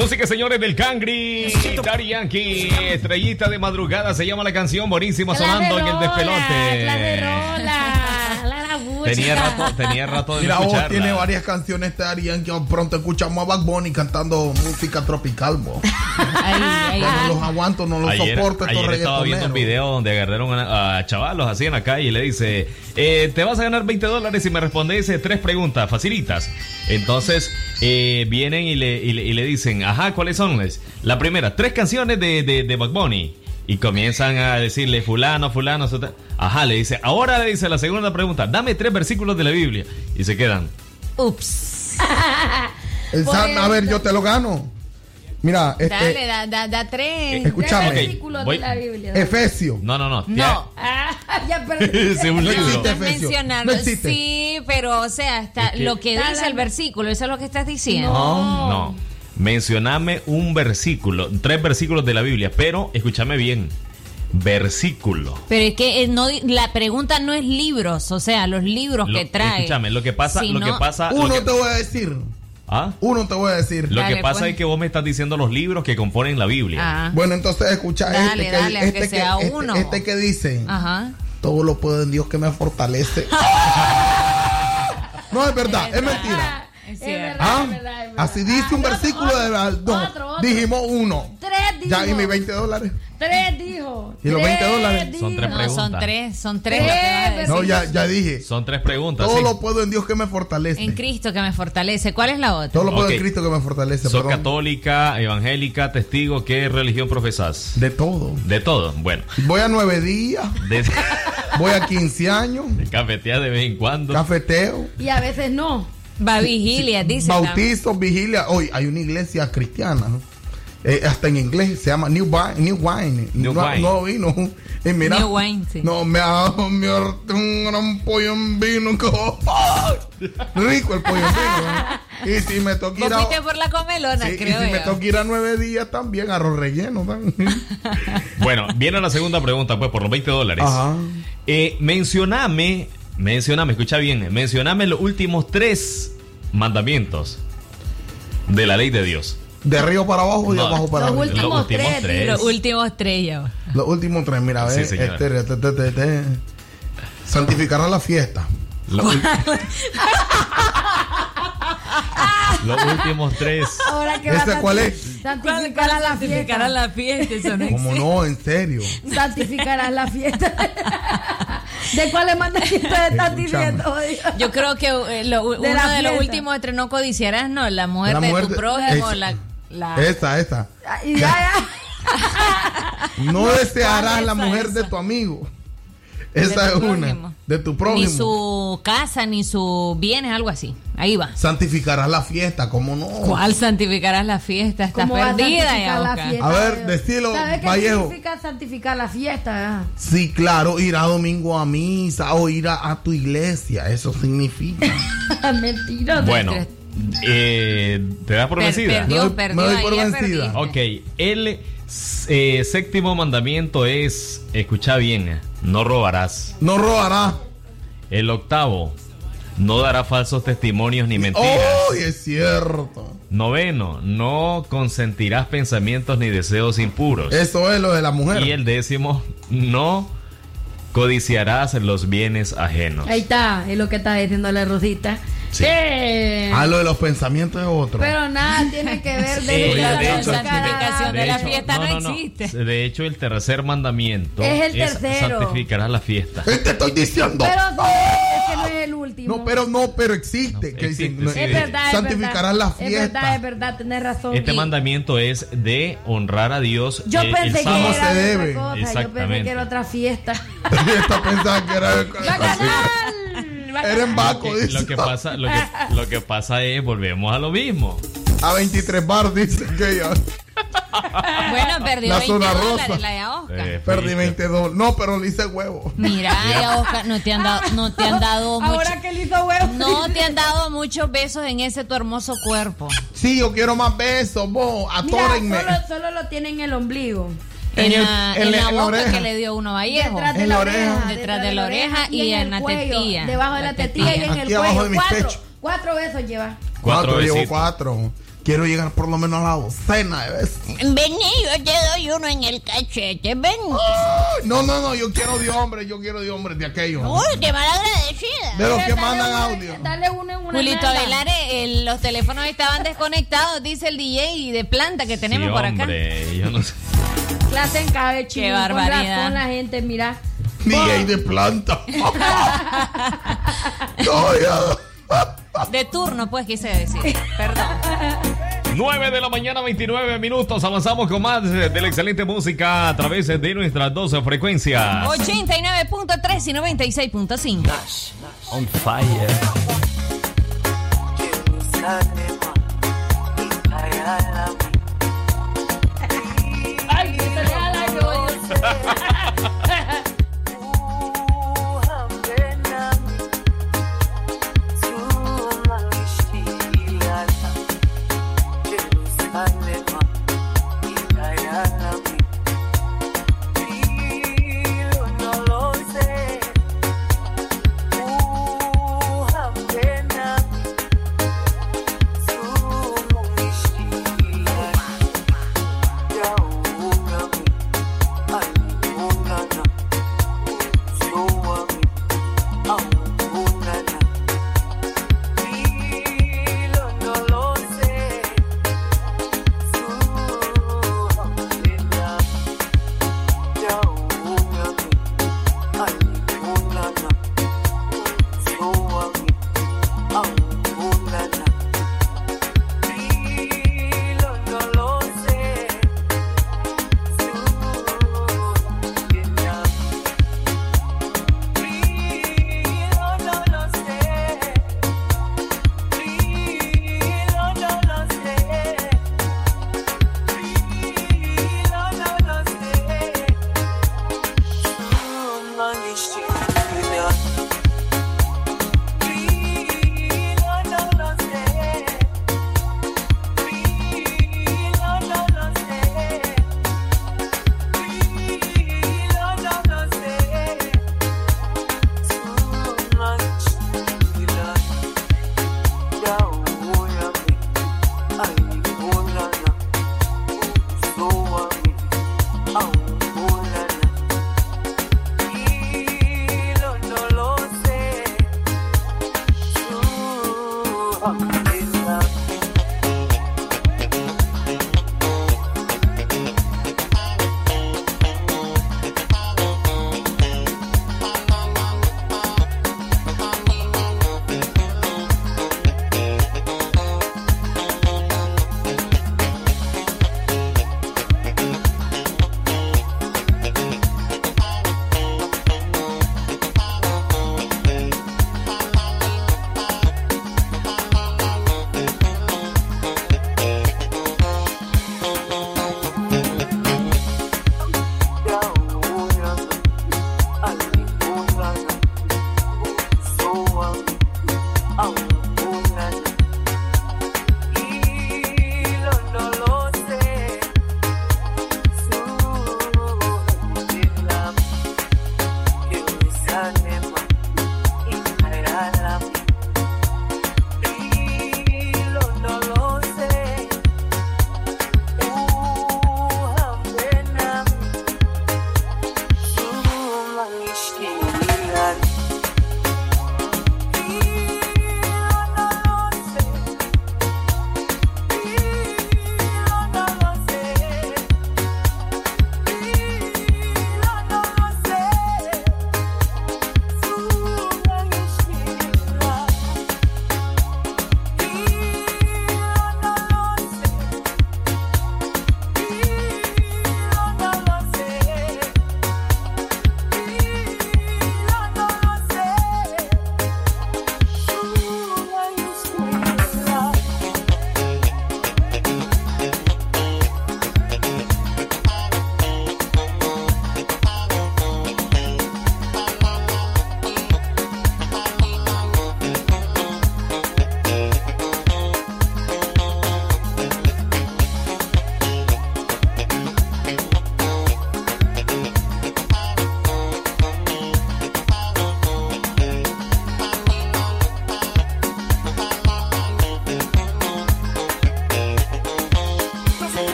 Música, señores, del Cangri. Daddy Yankee. Estrellita de madrugada se llama la canción. Buenísima sonando en el despelote. Tenía rato, tenía rato de Mira, no escucharla. tiene varias canciones de Arián que pronto escuchamos a Bad Bunny cantando música tropical, bo. Bueno, [LAUGHS] los aguanto, no los Ayer, soporto estos ayer estaba viendo un video donde agarraron a, a chavalos así en la calle y le dice, eh, te vas a ganar 20 dólares si me respondes tres preguntas facilitas. Entonces eh, vienen y le, y, le, y le dicen, ajá, ¿cuáles son? Les- La primera, tres canciones de, de, de Bad Bunny. Y comienzan a decirle fulano, fulano, ajá, le dice, ahora le dice la segunda pregunta, dame tres versículos de la Biblia. Y se quedan. Ups. San- a ver, yo te lo gano. Mira, este, Dale, da, da, da tres. Escúchame. Tres versículos voy- de la Biblia. Efesio. No, no, no. No. Ah, [LAUGHS] ya perdí. [LAUGHS] Es un No libro. existe Estás Efesio. mencionando, No existe. sí, pero o sea, está Es que- lo que dice el versículo, eso es lo que estás diciendo. No, no. Mencioname un versículo, tres versículos de la Biblia, pero escúchame bien. Versículo. Pero es que eh, no, la pregunta no es libros, o sea, los libros Lo- que trae. Escúchame, lo que pasa, lo sino- que pasa, lo Uno que, te voy a decir. ¿Ah? Uno te voy a decir. Lo Dale, que pasa pues. es que vos me estás diciendo los libros que componen la Biblia. Ah. Bueno, entonces escucha Dale, este, dale, que, este, sea que, este- uno. este que dice, Ajá. todo lo puedo en Dios que me fortalece. [LAUGHS] no es verdad, es mentira. Es verdad, Ah, es verdad, es verdad. Así dice un versículo de no, otro, dijimos uno. Tres Ya, y mis 20 dólares. Tres dijo. ¿Y los 20 dólares? Son tres No, preguntas. son tres, son tres. No, ya, ya dije. Son tres preguntas. Todo sí. lo puedo en Dios que me fortalece. En Cristo que me fortalece. ¿Cuál es la otra? Todo lo puedo en Cristo que me fortalece. ¿Sos perdón. católica, evangélica, testigo? ¿Qué religión profesás? De todo. De todo. Bueno, Voy a nueve días, de, [LAUGHS] voy a 15 años, de cafetear de vez en cuando. cafeteo, Y a veces no. Va a vigilia, dice. también. bautizo, vigilia. Hoy hay una iglesia cristiana, ¿no? Eh, hasta en inglés se llama New Wine. New Wine. New no, Wine. no vino. Y mira, New Wine, sí. No, me ha un gran pollo en vino. que- Rico el pollo en vino. ¿eh? Y si me toca ir a. por la comelona, Sí, y creo si me toca ir a nueve días también, arroz relleno. también. [LAUGHS] Bueno, viene la segunda pregunta, pues, por los 20 dólares. Ajá. Eh, mencioname, mencioname, escucha bien, mencioname los últimos tres mandamientos de la ley de Dios. De río para abajo y de No, abajo para los arriba. últimos tres, Los últimos tres ya. Los últimos tres, mira, Sí, ve, señora. este, este, este, este, santificará la fiesta. Los, [LAUGHS] los últimos tres. Ahora que ¿Ese cuál es? Santificarás la fiesta. la fiesta, eso no Como no, en serio. Santificarás [LAUGHS] la fiesta. ¿De cuáles mandamientos estás diciendo? Yo creo que eh, lo- uno De los últimos entre no codiciarás, no, la mujer La de tu prójimo, es- la, la- Esta, esta. Y ya, ya. [LAUGHS] No desearás ¿Cuál la mujer esa? de tu amigo. Esa es una. prójimo. De tu ni prójimo. su casa, ni su bienes, algo así. Ahí va. Santificarás la fiesta, ¿cómo no? ¿Cuál santificarás la fiesta? Estás ¿Cómo vas a perdida santificar ya, fiesta? A ver, decilo, ¿Sabes qué Vallejo. significa santificar la fiesta? Sí, claro, ir a domingo a misa o ir a, a tu iglesia. Eso significa. ah? [LAUGHS] Mentira. Bueno, eh, ¿te das por Per- vencida? perdió, Me doy- perdió, por vencida. Ok, el eh, séptimo mandamiento es, escucha bien, no robarás. No robará. El octavo, no dará falsos testimonios ni mentiras. ¡Oh, es cierto! Noveno, no consentirás pensamientos ni deseos impuros. Eso es lo de la mujer. Y el décimo, no codiciarás los bienes ajenos. Ahí está, es lo que está diciendo la Rosita. Sí. Eh, Ah, lo de los pensamientos de otro. pero nada tiene que ver de, Oye, la de hecho, santificación de la hecho, fiesta no, existe. De hecho, el tercer mandamiento Es el tercero. santificarás la fiesta. ¿Qué te estoy diciendo? Pero sí, es que no es el último. No, pero no, pero existe. que dicen, no, es verdad, es santificarás verdad. la fiesta. Es verdad, es verdad, tenés razón. Este Y mandamiento es de honrar a Dios. yo el pensé que sábado. era de otra cosa, yo pensé que era otra fiesta. [LAUGHS] Esta pensaba que era. [LAUGHS] Era en Baco, Que- dice. Lo que pasa, lo que, lo que pasa es, volvemos a lo mismo. A 23 bar, dice que ya. Bueno, perdió La 20 zona dólares rosa. la de Oscar. Eh, Perdí 20 dólares. No, pero le hice huevo. Mira, ya, Oscar, no te han dado, no te han dado [LAUGHS] mucho- Ahora que él hizo huevo. no te han dado muchos besos en ese tu hermoso cuerpo. Sí, yo quiero más besos, vos. Mira, Atórenme. solo, solo lo tiene en el ombligo. En, En el- la, en en la- boca oreja. que le dio uno Vallejo. Detrás de En la la oreja. oreja. Detrás de la oreja y en la cuello, tetilla. Debajo de la La tetilla y en el cuello. Cuatro, cuatro besos lleva. Cuatro, llevo besitos. cuatro. Quiero llegar por lo menos a la docena de veces. Vení, yo te doy uno en el cachete. Ven. No, no, no, yo quiero de hombre, yo quiero de hombre, de aquello. Uy, qué mal agradecida. De los que Dale mandan una- audio. Dale uno en una Julito eh, el- los teléfonos estaban desconectados, dice el DJ de planta que tenemos Sí, por acá. hombre, yo no sé. Clase en cabeza, Qué barbaridad. Con la gente, mira. DJ de planta. [LAUGHS] [LAUGHS] No, ya. [LAUGHS] De turno, pues quise decir. Perdón. 9 de la mañana, 29 minutos. Avanzamos con más eh, de la excelente música a través de nuestras 12 frecuencias. 89.3 y 96.5. On fire.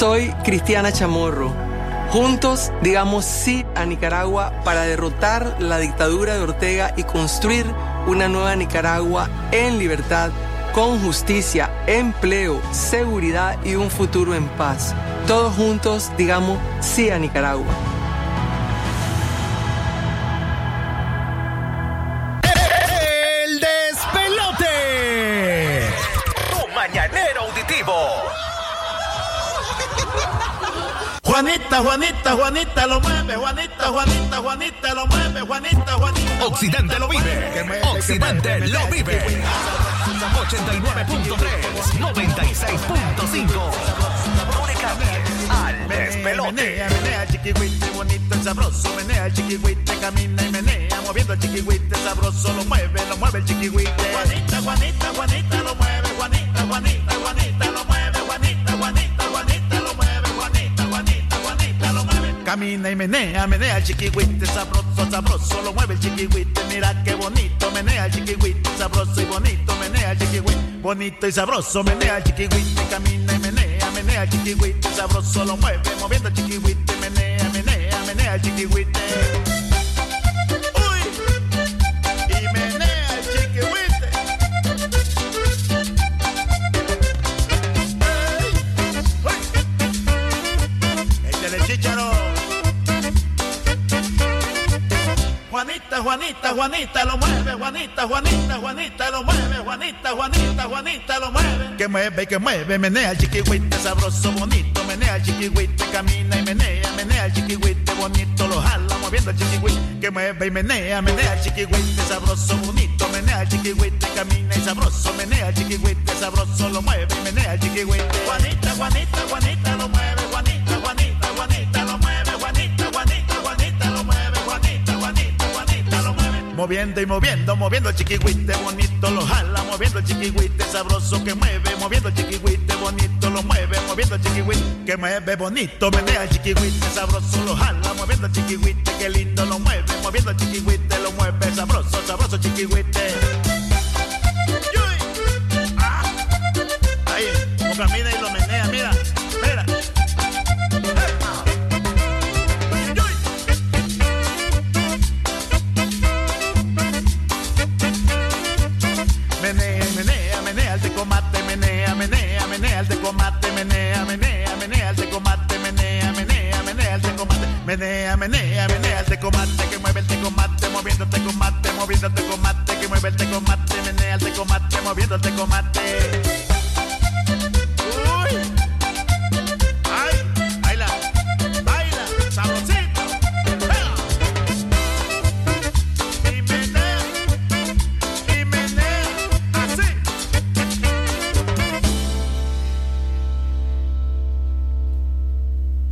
Soy Cristiana Chamorro. Juntos digamos sí a Nicaragua para derrotar la dictadura de Ortega y construir una nueva Nicaragua en libertad, con justicia, empleo, seguridad y un futuro en paz. Todos juntos digamos sí a Nicaragua. Juanita, Juanita, Juanita lo mueve, Juanita, Juanita, Juanita lo mueve, Juanita, Juanita. Occidente lo vive. Occidente lo vive. 89.3, 96.5. Única al despelote. Menea, menea, chiquihuite, bonito y sabroso. Menea, el chiquihuite, camina y menea. Moviendo el chiquihuite sabroso, lo mueve, lo mueve el chiquihuite. Juanita, Juanita, Juanita lo mueve, Juanita, Juanita, Juanita lo mueve, Juanita, Camina y menea, menea el chiquihuite sabroso, sabroso, lo mueve el chiquihuite. Mira qué bonito, menea el chiquihuite sabroso y bonito, menea el chiquihuite. Bonito y sabroso, menea el chiquihuite, camina y menea, menea el chiquihuite sabroso, lo mueve, moviendo el chiquihuite, menea, menea, menea el chiquihuite. Juanita, Juanita, lo mueve, Juanita, Juanita, Juanita lo mueve, Juanita, Juanita, Juanita lo mueve. Que mueve, que mueve, menea el chiquihuite, sabroso, bonito, menea el chiquihuite, camina y menea, menea el chiquihuite, bonito, lo jala, moviendo el chiquihuite. Que mueve y menea, menea el chiquihuite, sabroso, bonito, menea el chiquihuite, camina y sabroso, menea el chiquihuite, sabroso, lo mueve y menea el chiquihuite. Juanita, Juanita, Juanita lo mueve, Moviendo y moviendo, moviendo el chiquihuite, bonito lo jala, moviendo el chiquihuite, sabroso que mueve, moviendo el chiquihuite, bonito lo mueve, moviendo el chiquihuite, que mueve bonito, menea el chiquihuite, sabroso lo jala, moviendo el chiquihuite, que lindo lo mueve, moviendo el chiquihuite, lo mueve, sabroso, sabroso chiquihuite. Ah. Ahí, camina y lo menea, mira. Menea, menea, menea el tecomate, que mueve el tecomate, moviendo el tecomate, moviendo el que mueve el tecomate, menea el tecomate, moviendo el tecomate.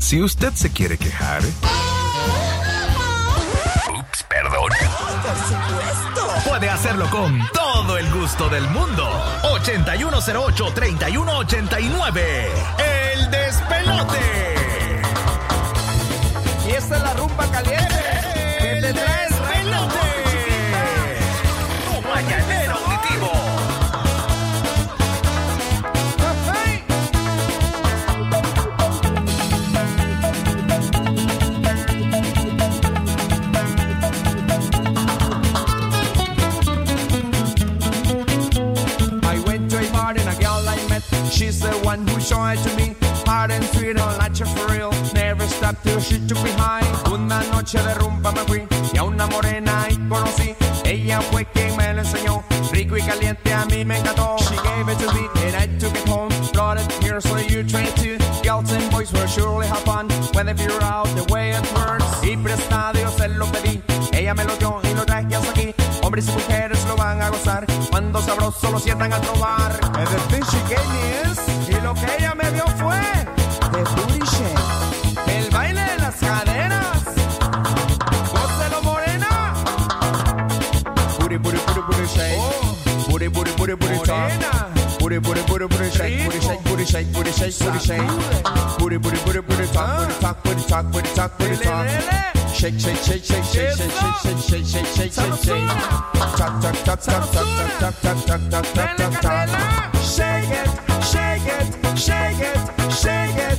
Si usted se quiere quejar. Ups, perdón. Puede hacerlo con todo el gusto del mundo. 8108-3189. El despelote. Y esta es la rumba caliente. One who showed it to me. Hard and sweet, like you for real. Never stopped till she took me high. Una noche de rumba me fui y a una morena ahí conocí. Ella fue quien me lo enseñó. Rico y caliente a mí me encantó. She gave it to me and I took it home. Brought it here so you try it too. Girls and boys will surely have fun when they figure out the way it works. Y prestado yo se lo pedí. Ella me lo dio y lo traje hasta aquí. Hombres y mujeres lo van a gozar cuando sabroso lo sientan a trobar. And the thing she gave me is, y lo que ella me dio fue Put it, put it, put it, put it, shake, put it, shake, put it, shake, put it, shake, put it, shake. Put it, put it, put it, put it, talk, put it, talk, put it, talk, put it, talk, put it, talk. Shake, shake, shake, shake, shake, shake, shake, shake, shake, shake, shake, shake, shake. Tap, tap, tap, tap, tap, tap, tap, tap, tap, tap, tap, tap. Shake it, shake it, shake it, shake it.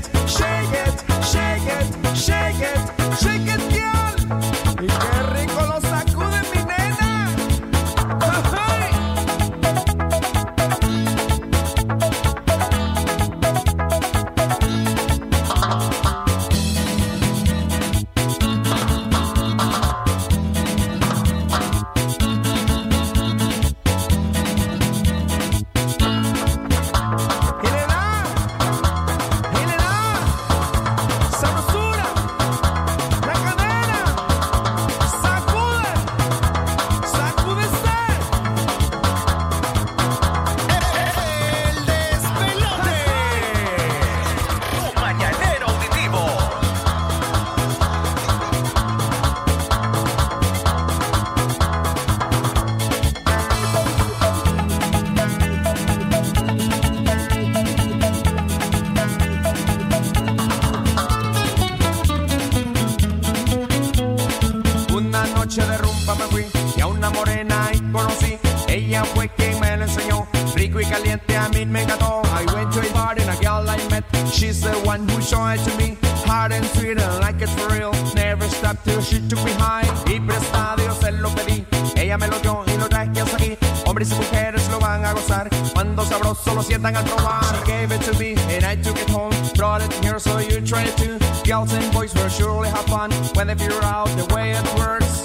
When they figure out the way it works.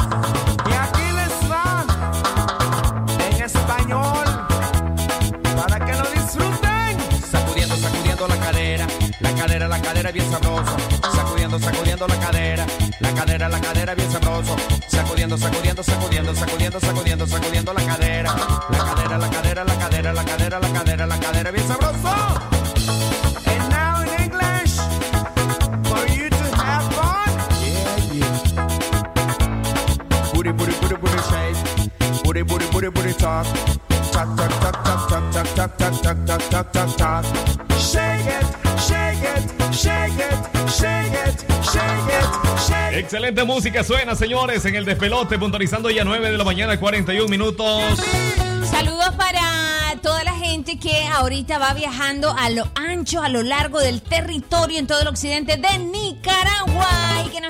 Y aquí les va en español para que lo disfruten. Sacudiendo, sacudiendo la cadera, la cadera, la cadera bien sabroso. Sacudiendo, sacudiendo la cadera, la cadera, la cadera bien sabroso. Sacudiendo, sacudiendo, sacudiendo, sacudiendo, sacudiendo, sacudiendo la cadera, Excelente música suena, señores, en el despelote, puntualizando ya 9 de la mañana, 41 minutos. Saludos para toda la gente que ahorita va viajando a lo ancho, a lo largo del territorio en todo el occidente de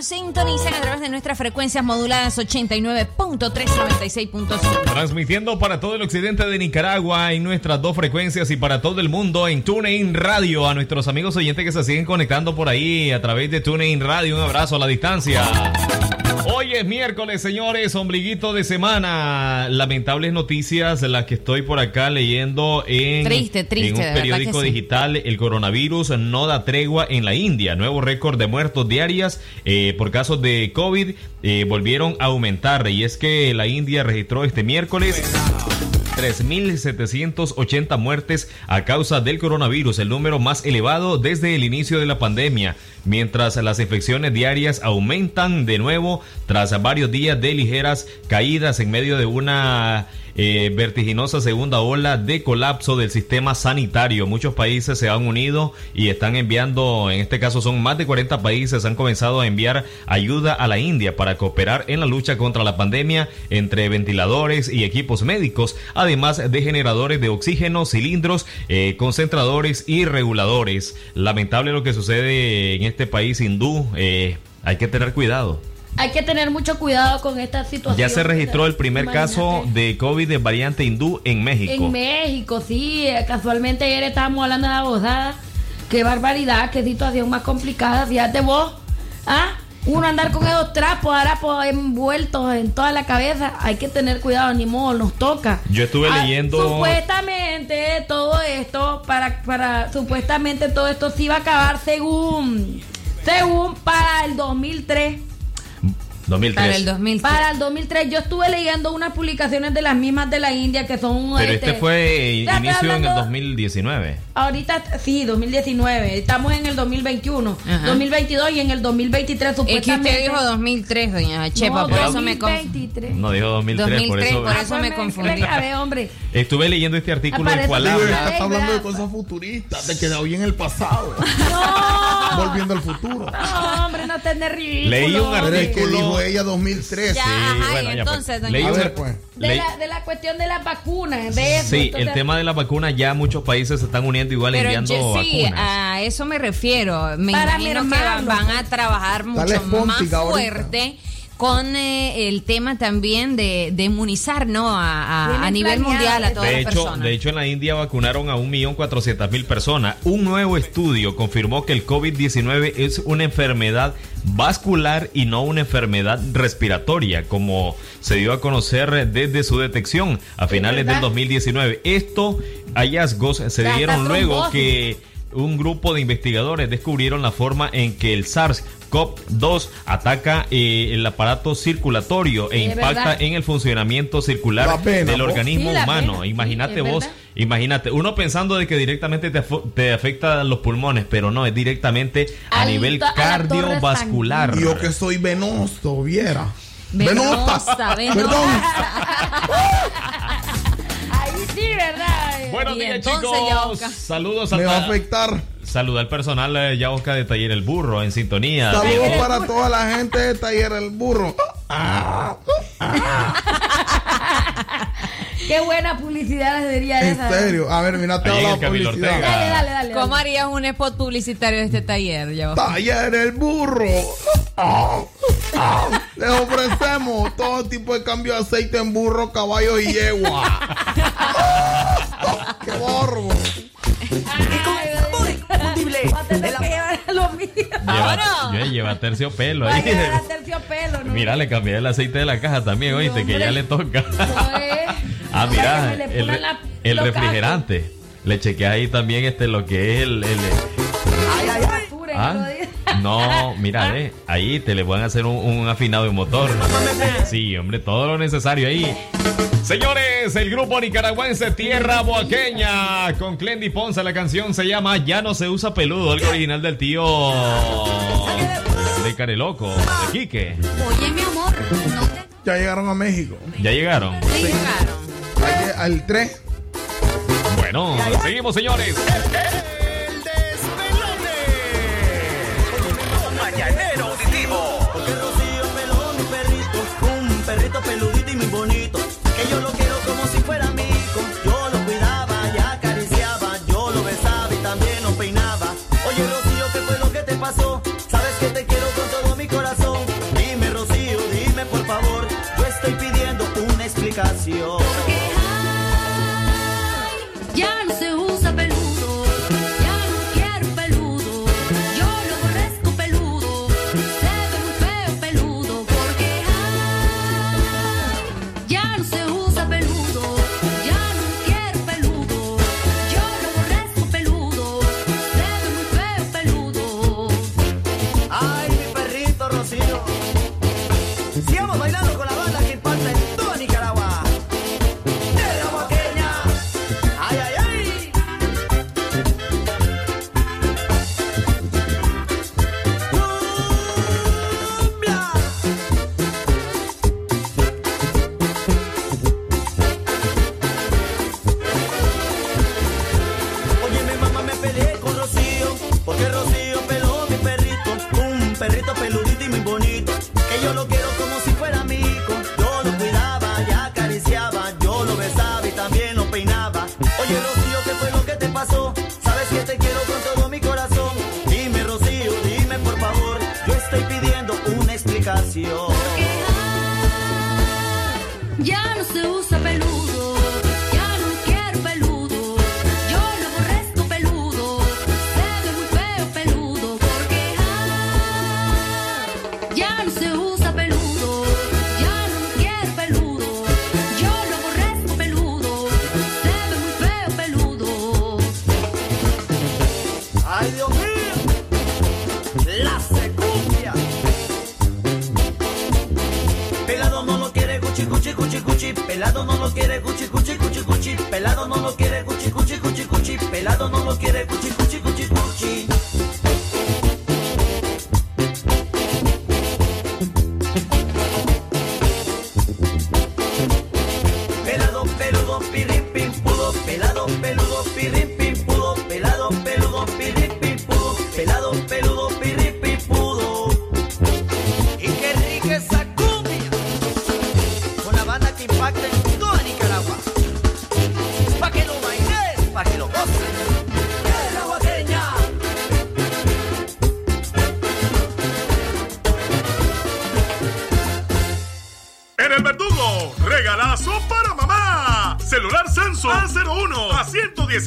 sintonizan a través de nuestras frecuencias moduladas 89.3 96.5. Transmitiendo para todo el occidente de Nicaragua en nuestras dos frecuencias y para todo el mundo en TuneIn Radio. A nuestros amigos oyentes que se siguen conectando por ahí a través de TuneIn Radio, un abrazo a la distancia. Hoy es miércoles, señores, ombliguito de semana. Lamentables noticias las que estoy por acá leyendo en, Triste, triste, en un periódico sí. digital. El coronavirus no da tregua en la India. Nuevo récord de muertos diarias eh, por casos de COVID eh, volvieron a aumentar. Y es que la India registró este miércoles 3.780 muertes a causa del coronavirus, el número más elevado desde el inicio de la pandemia, mientras las infecciones diarias aumentan de nuevo tras varios días de ligeras caídas en medio de una eh, vertiginosa segunda ola de colapso del sistema sanitario. Muchos países se han unido y están enviando, en este caso son más de 40 países, han comenzado a enviar ayuda a la India para cooperar en la lucha contra la pandemia entre ventiladores y equipos médicos, además de generadores de oxígeno, cilindros, eh, concentradores y reguladores. Lamentable lo que sucede en este país hindú. eh, hay que tener cuidado. Hay que tener mucho cuidado con esta situación. Ya se registró el primer Imagínate. caso de COVID de variante hindú en México. En México, sí. eh, Casualmente ayer estábamos hablando de la bozada. Qué barbaridad, qué situación más complicada. Fíjate vos, ¿ah? Uno andar con esos trapos, harapos envueltos en toda la cabeza. Hay que tener cuidado, ni modo, nos toca. Yo estuve Ah, leyendo. Supuestamente todo esto, para, para, supuestamente todo esto se iba a acabar según, según para el 2003. 2003. Para el 2003. Yo estuve leyendo unas publicaciones de las mismas de la India que son. Pero este fue Ya estoy inicio en el hablando- 2019. Ahorita sí, 2019. Estamos en el 2021, Ajá. 2022 y en el 2023 Es que supuestamente. usted dijo 2003, doña Chepa, No, por eso me confundí. 2023. No dijo 2003, por 2003, eso. por eso me confundí. Ver, hombre. Estuve leyendo este artículo Aparece cual la Digo, habla. está hablando de cosas futuristas, te quedó bien el pasado. [LAUGHS] Volviendo al futuro. No, hombre, no te ridículo. Leí un Pero es que artículo- dijo ella 2013. Ya, ajá, bueno, y ya, entonces, pues. doña Leí A un- ver, pues. De la, de la cuestión de las vacunas, de eso. Sí, entonces- el tema de la vacuna ya muchos países se están uniendo igual Pero enviando yo- sí, vacunas. a eso me refiero. Me Para imagino que van a trabajar mucho más fuerte con eh, el tema también de, de inmunizar, ¿no? A, a- nivel mundial a todas De las hecho, personas. de hecho, en la India vacunaron a 1.400.000 personas. Un nuevo estudio confirmó que el COVID-19 es una enfermedad vascular y no una enfermedad respiratoria, como se dio a conocer desde su detección a finales del verdad? 2019. Estos hallazgos se dieron luego que un grupo de investigadores descubrieron la forma en que el SARS-CoV-2 ataca eh, el aparato circulatorio e Sí, impacta verdad. en el funcionamiento circular pena, del vos. organismo Sí, humano. Imagínate vos, verdad. imagínate, uno pensando de que directamente te, te afecta los pulmones, pero no, es directamente a Al nivel a cardiovascular. Yo que soy venoso, viera. Venosa, venosa. Perdón. Ahí [LAUGHS] sí, ¿verdad? Buenos Y días, entonces, chicos. Saludos a Me va a afectar. Saluda al personal de Yaosca de Taller El Burro en sintonía. Saludos para toda la gente de Taller El Burro. Ah, [LAUGHS] Qué buena publicidad les diría En esa. serio. A ver, mira, te hago la publicidad. Dale, dale, dale. ¿Cómo harías un spot publicitario de este taller? Ya va. Taller el burro. Ah, [LAUGHS] ah. Les ofrecemos todo tipo de cambio de aceite en burro, caballo y yegua. [LAUGHS] ¡Qué borbo! [LAUGHS] Va a tener que llevar lo mío. Lleva, yo lleva terciopelo. Mira, le cambié el aceite de la caja también, oíste, que ya le toca. [LAUGHS] Ah, Para mira, el, pongan re- la- el los refrigerante. Le chequeé ahí también este lo que es el, ¿Ah? Digan. No, mira, ve, ahí te le pueden hacer un, un afinado de motor. Sí, hombre, todo lo necesario ahí. Señores, el grupo nicaragüense Tierra Boaqueña con Clendy Ponce, la canción se llama Ya no se usa peludo, algo original del tío de Careloco, de Quique. Oye, mi amor, no te... Ya llegaron a México. ¿Ya llegaron? Ayer, al 3. Bueno, seguimos, señores.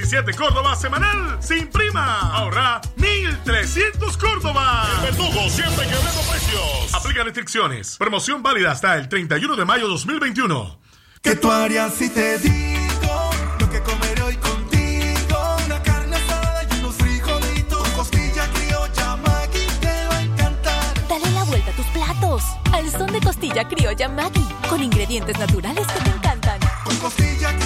117 Córdoba semanal sin prima. Ahorra 1300 Córdoba. El verdugo siempre quebrando precios. Aplica restricciones. Promoción válida hasta el 31 de mayo 2021. ¿Qué tú harías si te digo lo que comeré hoy contigo? Una carne asada y unos frijolitos, costilla criolla, Maggi, te va a encantar. Dale la vuelta a tus platos. Al son de costilla criolla Maggi, con ingredientes naturales que te encantan. Con costilla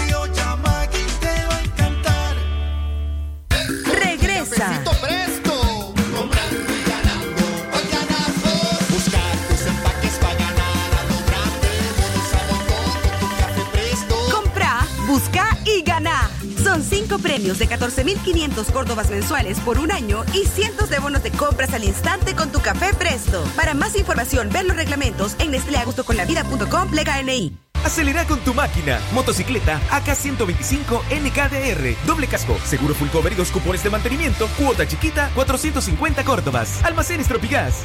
Obtén copremios de 14.500 córdobas mensuales por un año y cientos de bonos de compras al instante con tu café Presto. Para más información, ver los reglamentos en nestleagustoconlavida.com, plega NI. Acelera con tu máquina. Motocicleta AK125 NKDR. Doble casco, seguro full cover y dos cupones de mantenimiento. Cuota chiquita, 450 Córdobas. Almacenes Tropigás.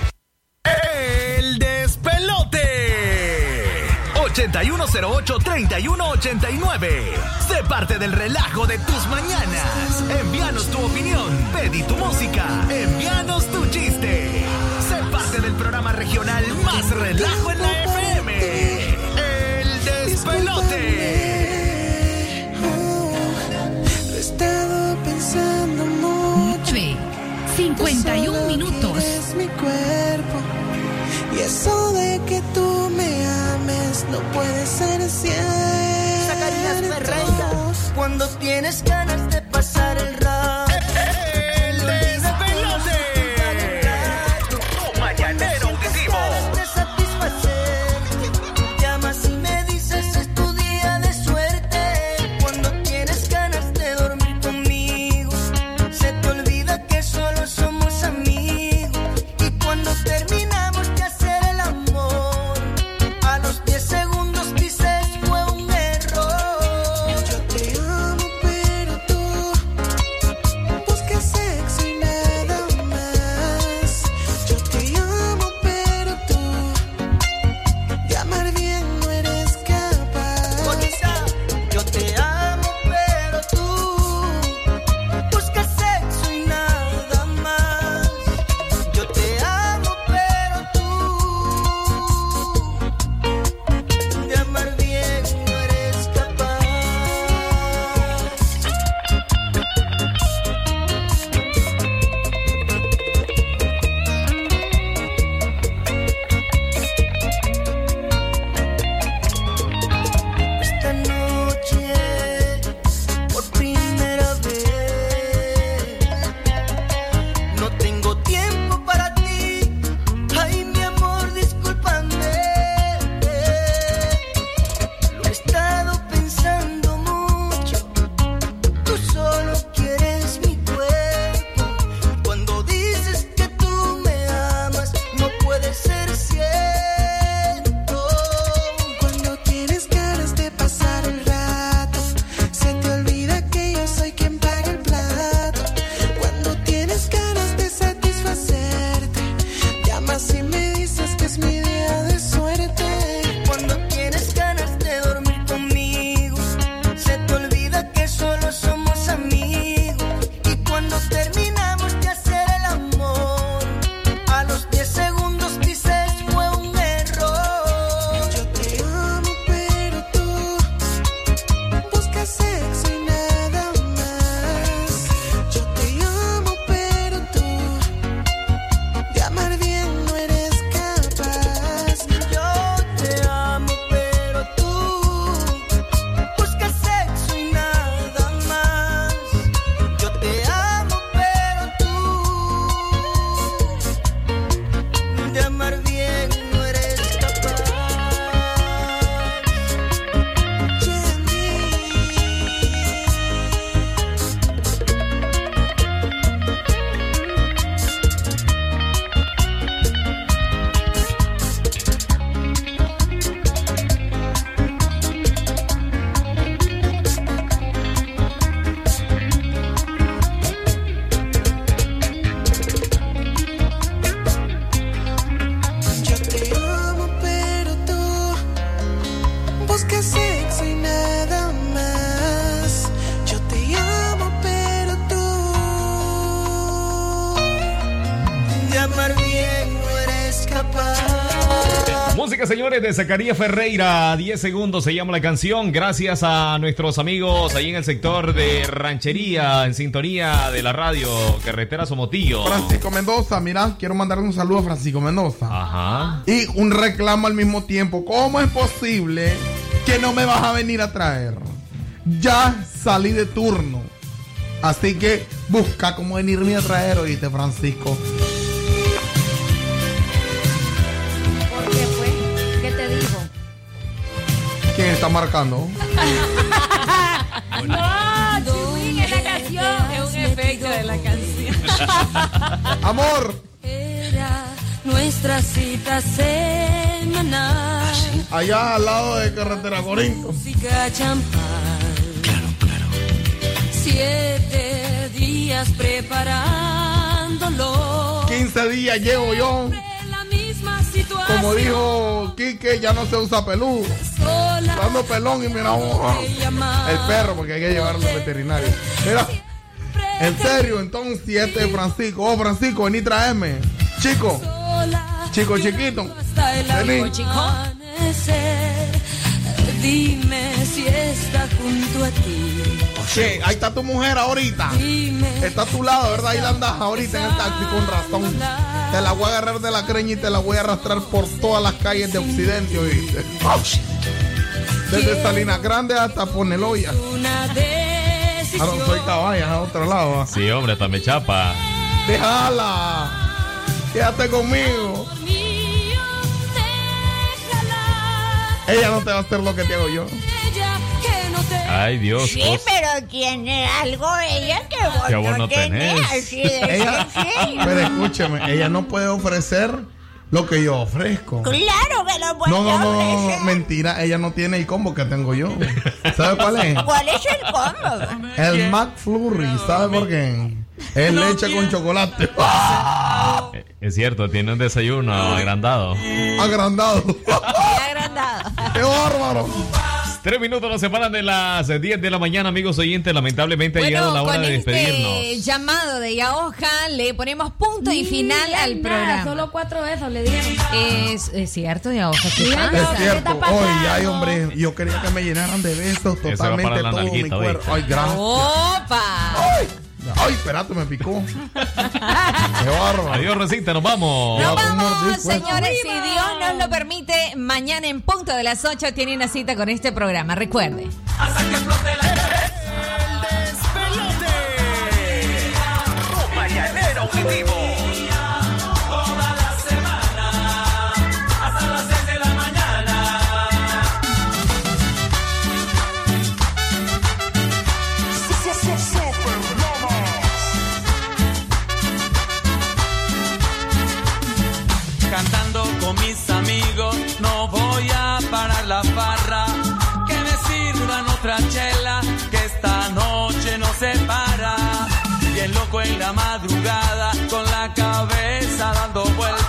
8108-3189. Sé parte del relajo de tus mañanas. Envíanos tu opinión, pedí tu música, envíanos tu chiste. Sé parte del programa regional más relajo en la FM. El despelote. He estado pensando mucho. 51 minutos. Es Mi cuerpo y eso de que tú me ames no puede ser cierto. Cuando tienes ganas de pasar el rato de Zacarías Ferreira, 10 segundos se llama la canción. Gracias a nuestros amigos ahí en el sector de ranchería, en sintonía de la radio Carretera Somotillo. Francisco Mendoza, mira, quiero mandarle un saludo a Francisco Mendoza. Ajá. Y un reclamo al mismo tiempo. ¿Cómo es posible que no me vas a venir a traer? Ya salí de turno. Así que busca cómo venirme a traer, oíste, Francisco. marcando. [LAUGHS] No, Chiwin canción. Es un efecto de la canción. [LAUGHS] Amor. Era nuestra cita semanal. Allá al lado de Carretera Corinto. Claro, claro. Siete días preparándolo. 15 días llevo yo. Como dijo Quique, ya no se usa peludo. Dando pelón y mira, oh, el perro, porque hay que llevarlo al veterinario. Mira, en serio, entonces, este es Francisco. Oh, Francisco, vení traerme. Chico, chico chiquito. Vení. Dime si está junto a ti. Che, ahí está tu mujer ahorita. Está a tu lado, ¿verdad? Ahí la andas ahorita en el taxi con razón. Te la voy a agarrar de la creña y te la voy a arrastrar por todas las calles de Occidente, ¿oíste? Desde Salinas Grande hasta Poneloya. Una decisión. no soy caballas a otro lado. ¿ah? Sí, hombre, hasta me chapa. Déjala. Quédate conmigo. Ella no te va a hacer lo que te hago yo. Ella que no te Ay, Dios. Sí, pero tiene algo ella que vos, Que vos no, no tenés. tenés. Así de Ella, pero escúcheme, ella no puede ofrecer lo que yo ofrezco. Claro que lo puede No, no, no, no, mentira, ella no tiene el combo que tengo yo. ¿Sabe cuál es? ¿Cuál es el combo? El McFlurry, ¿sabe por qué? Es leche con chocolate. [LAUGHS] Eh, Es cierto, tiene un desayuno agrandado. Agrandado. agrandado. [LAUGHS] ¡Qué bárbaro! Tres minutos nos separan de las 10 de la mañana, amigos oyentes. Lamentablemente ha llegado la hora con de despedirnos. este llamado de Yaoja le ponemos punto y final al nada, programa. Solo cuatro besos le dieron. Es, es cierto, Yaoja. ¿qué pasa? Es cierto. Oye, ay, hombre, yo quería que me llenaran de besos totalmente todo mi cuerpo. Ay, gracias. ¡Opa! Ay, ay, espérate, me picó. [LAUGHS] Qué bárbaro. Adiós, Recita, nos vamos. Nos vamos, señores, si Dios nos lo permite, mañana en punto de las 8 tiene una cita con este programa. Recuerde. Mañanero auditivo.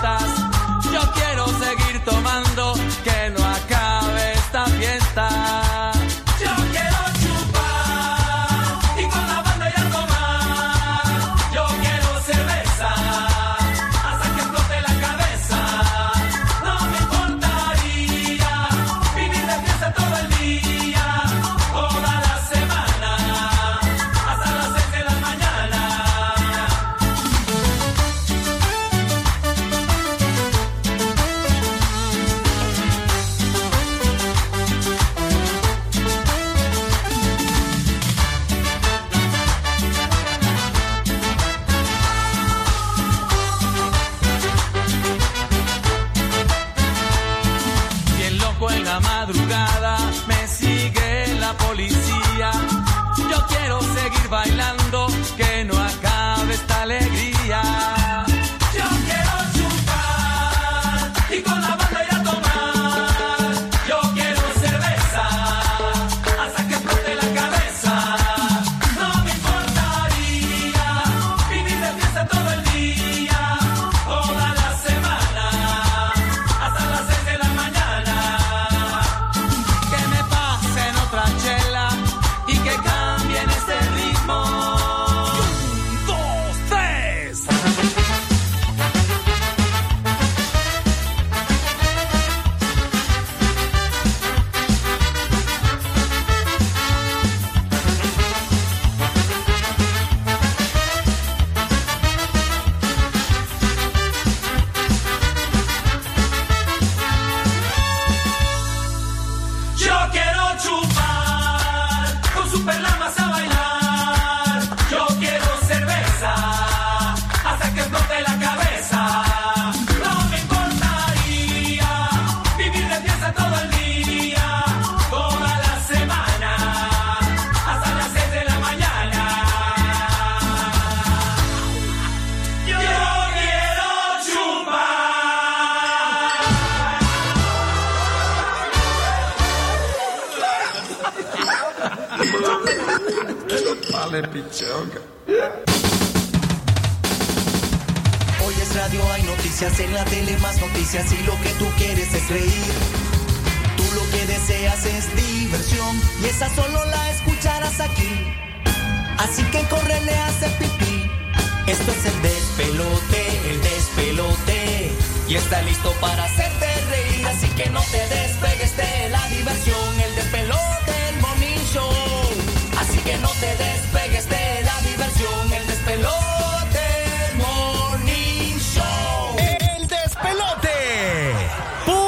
Dando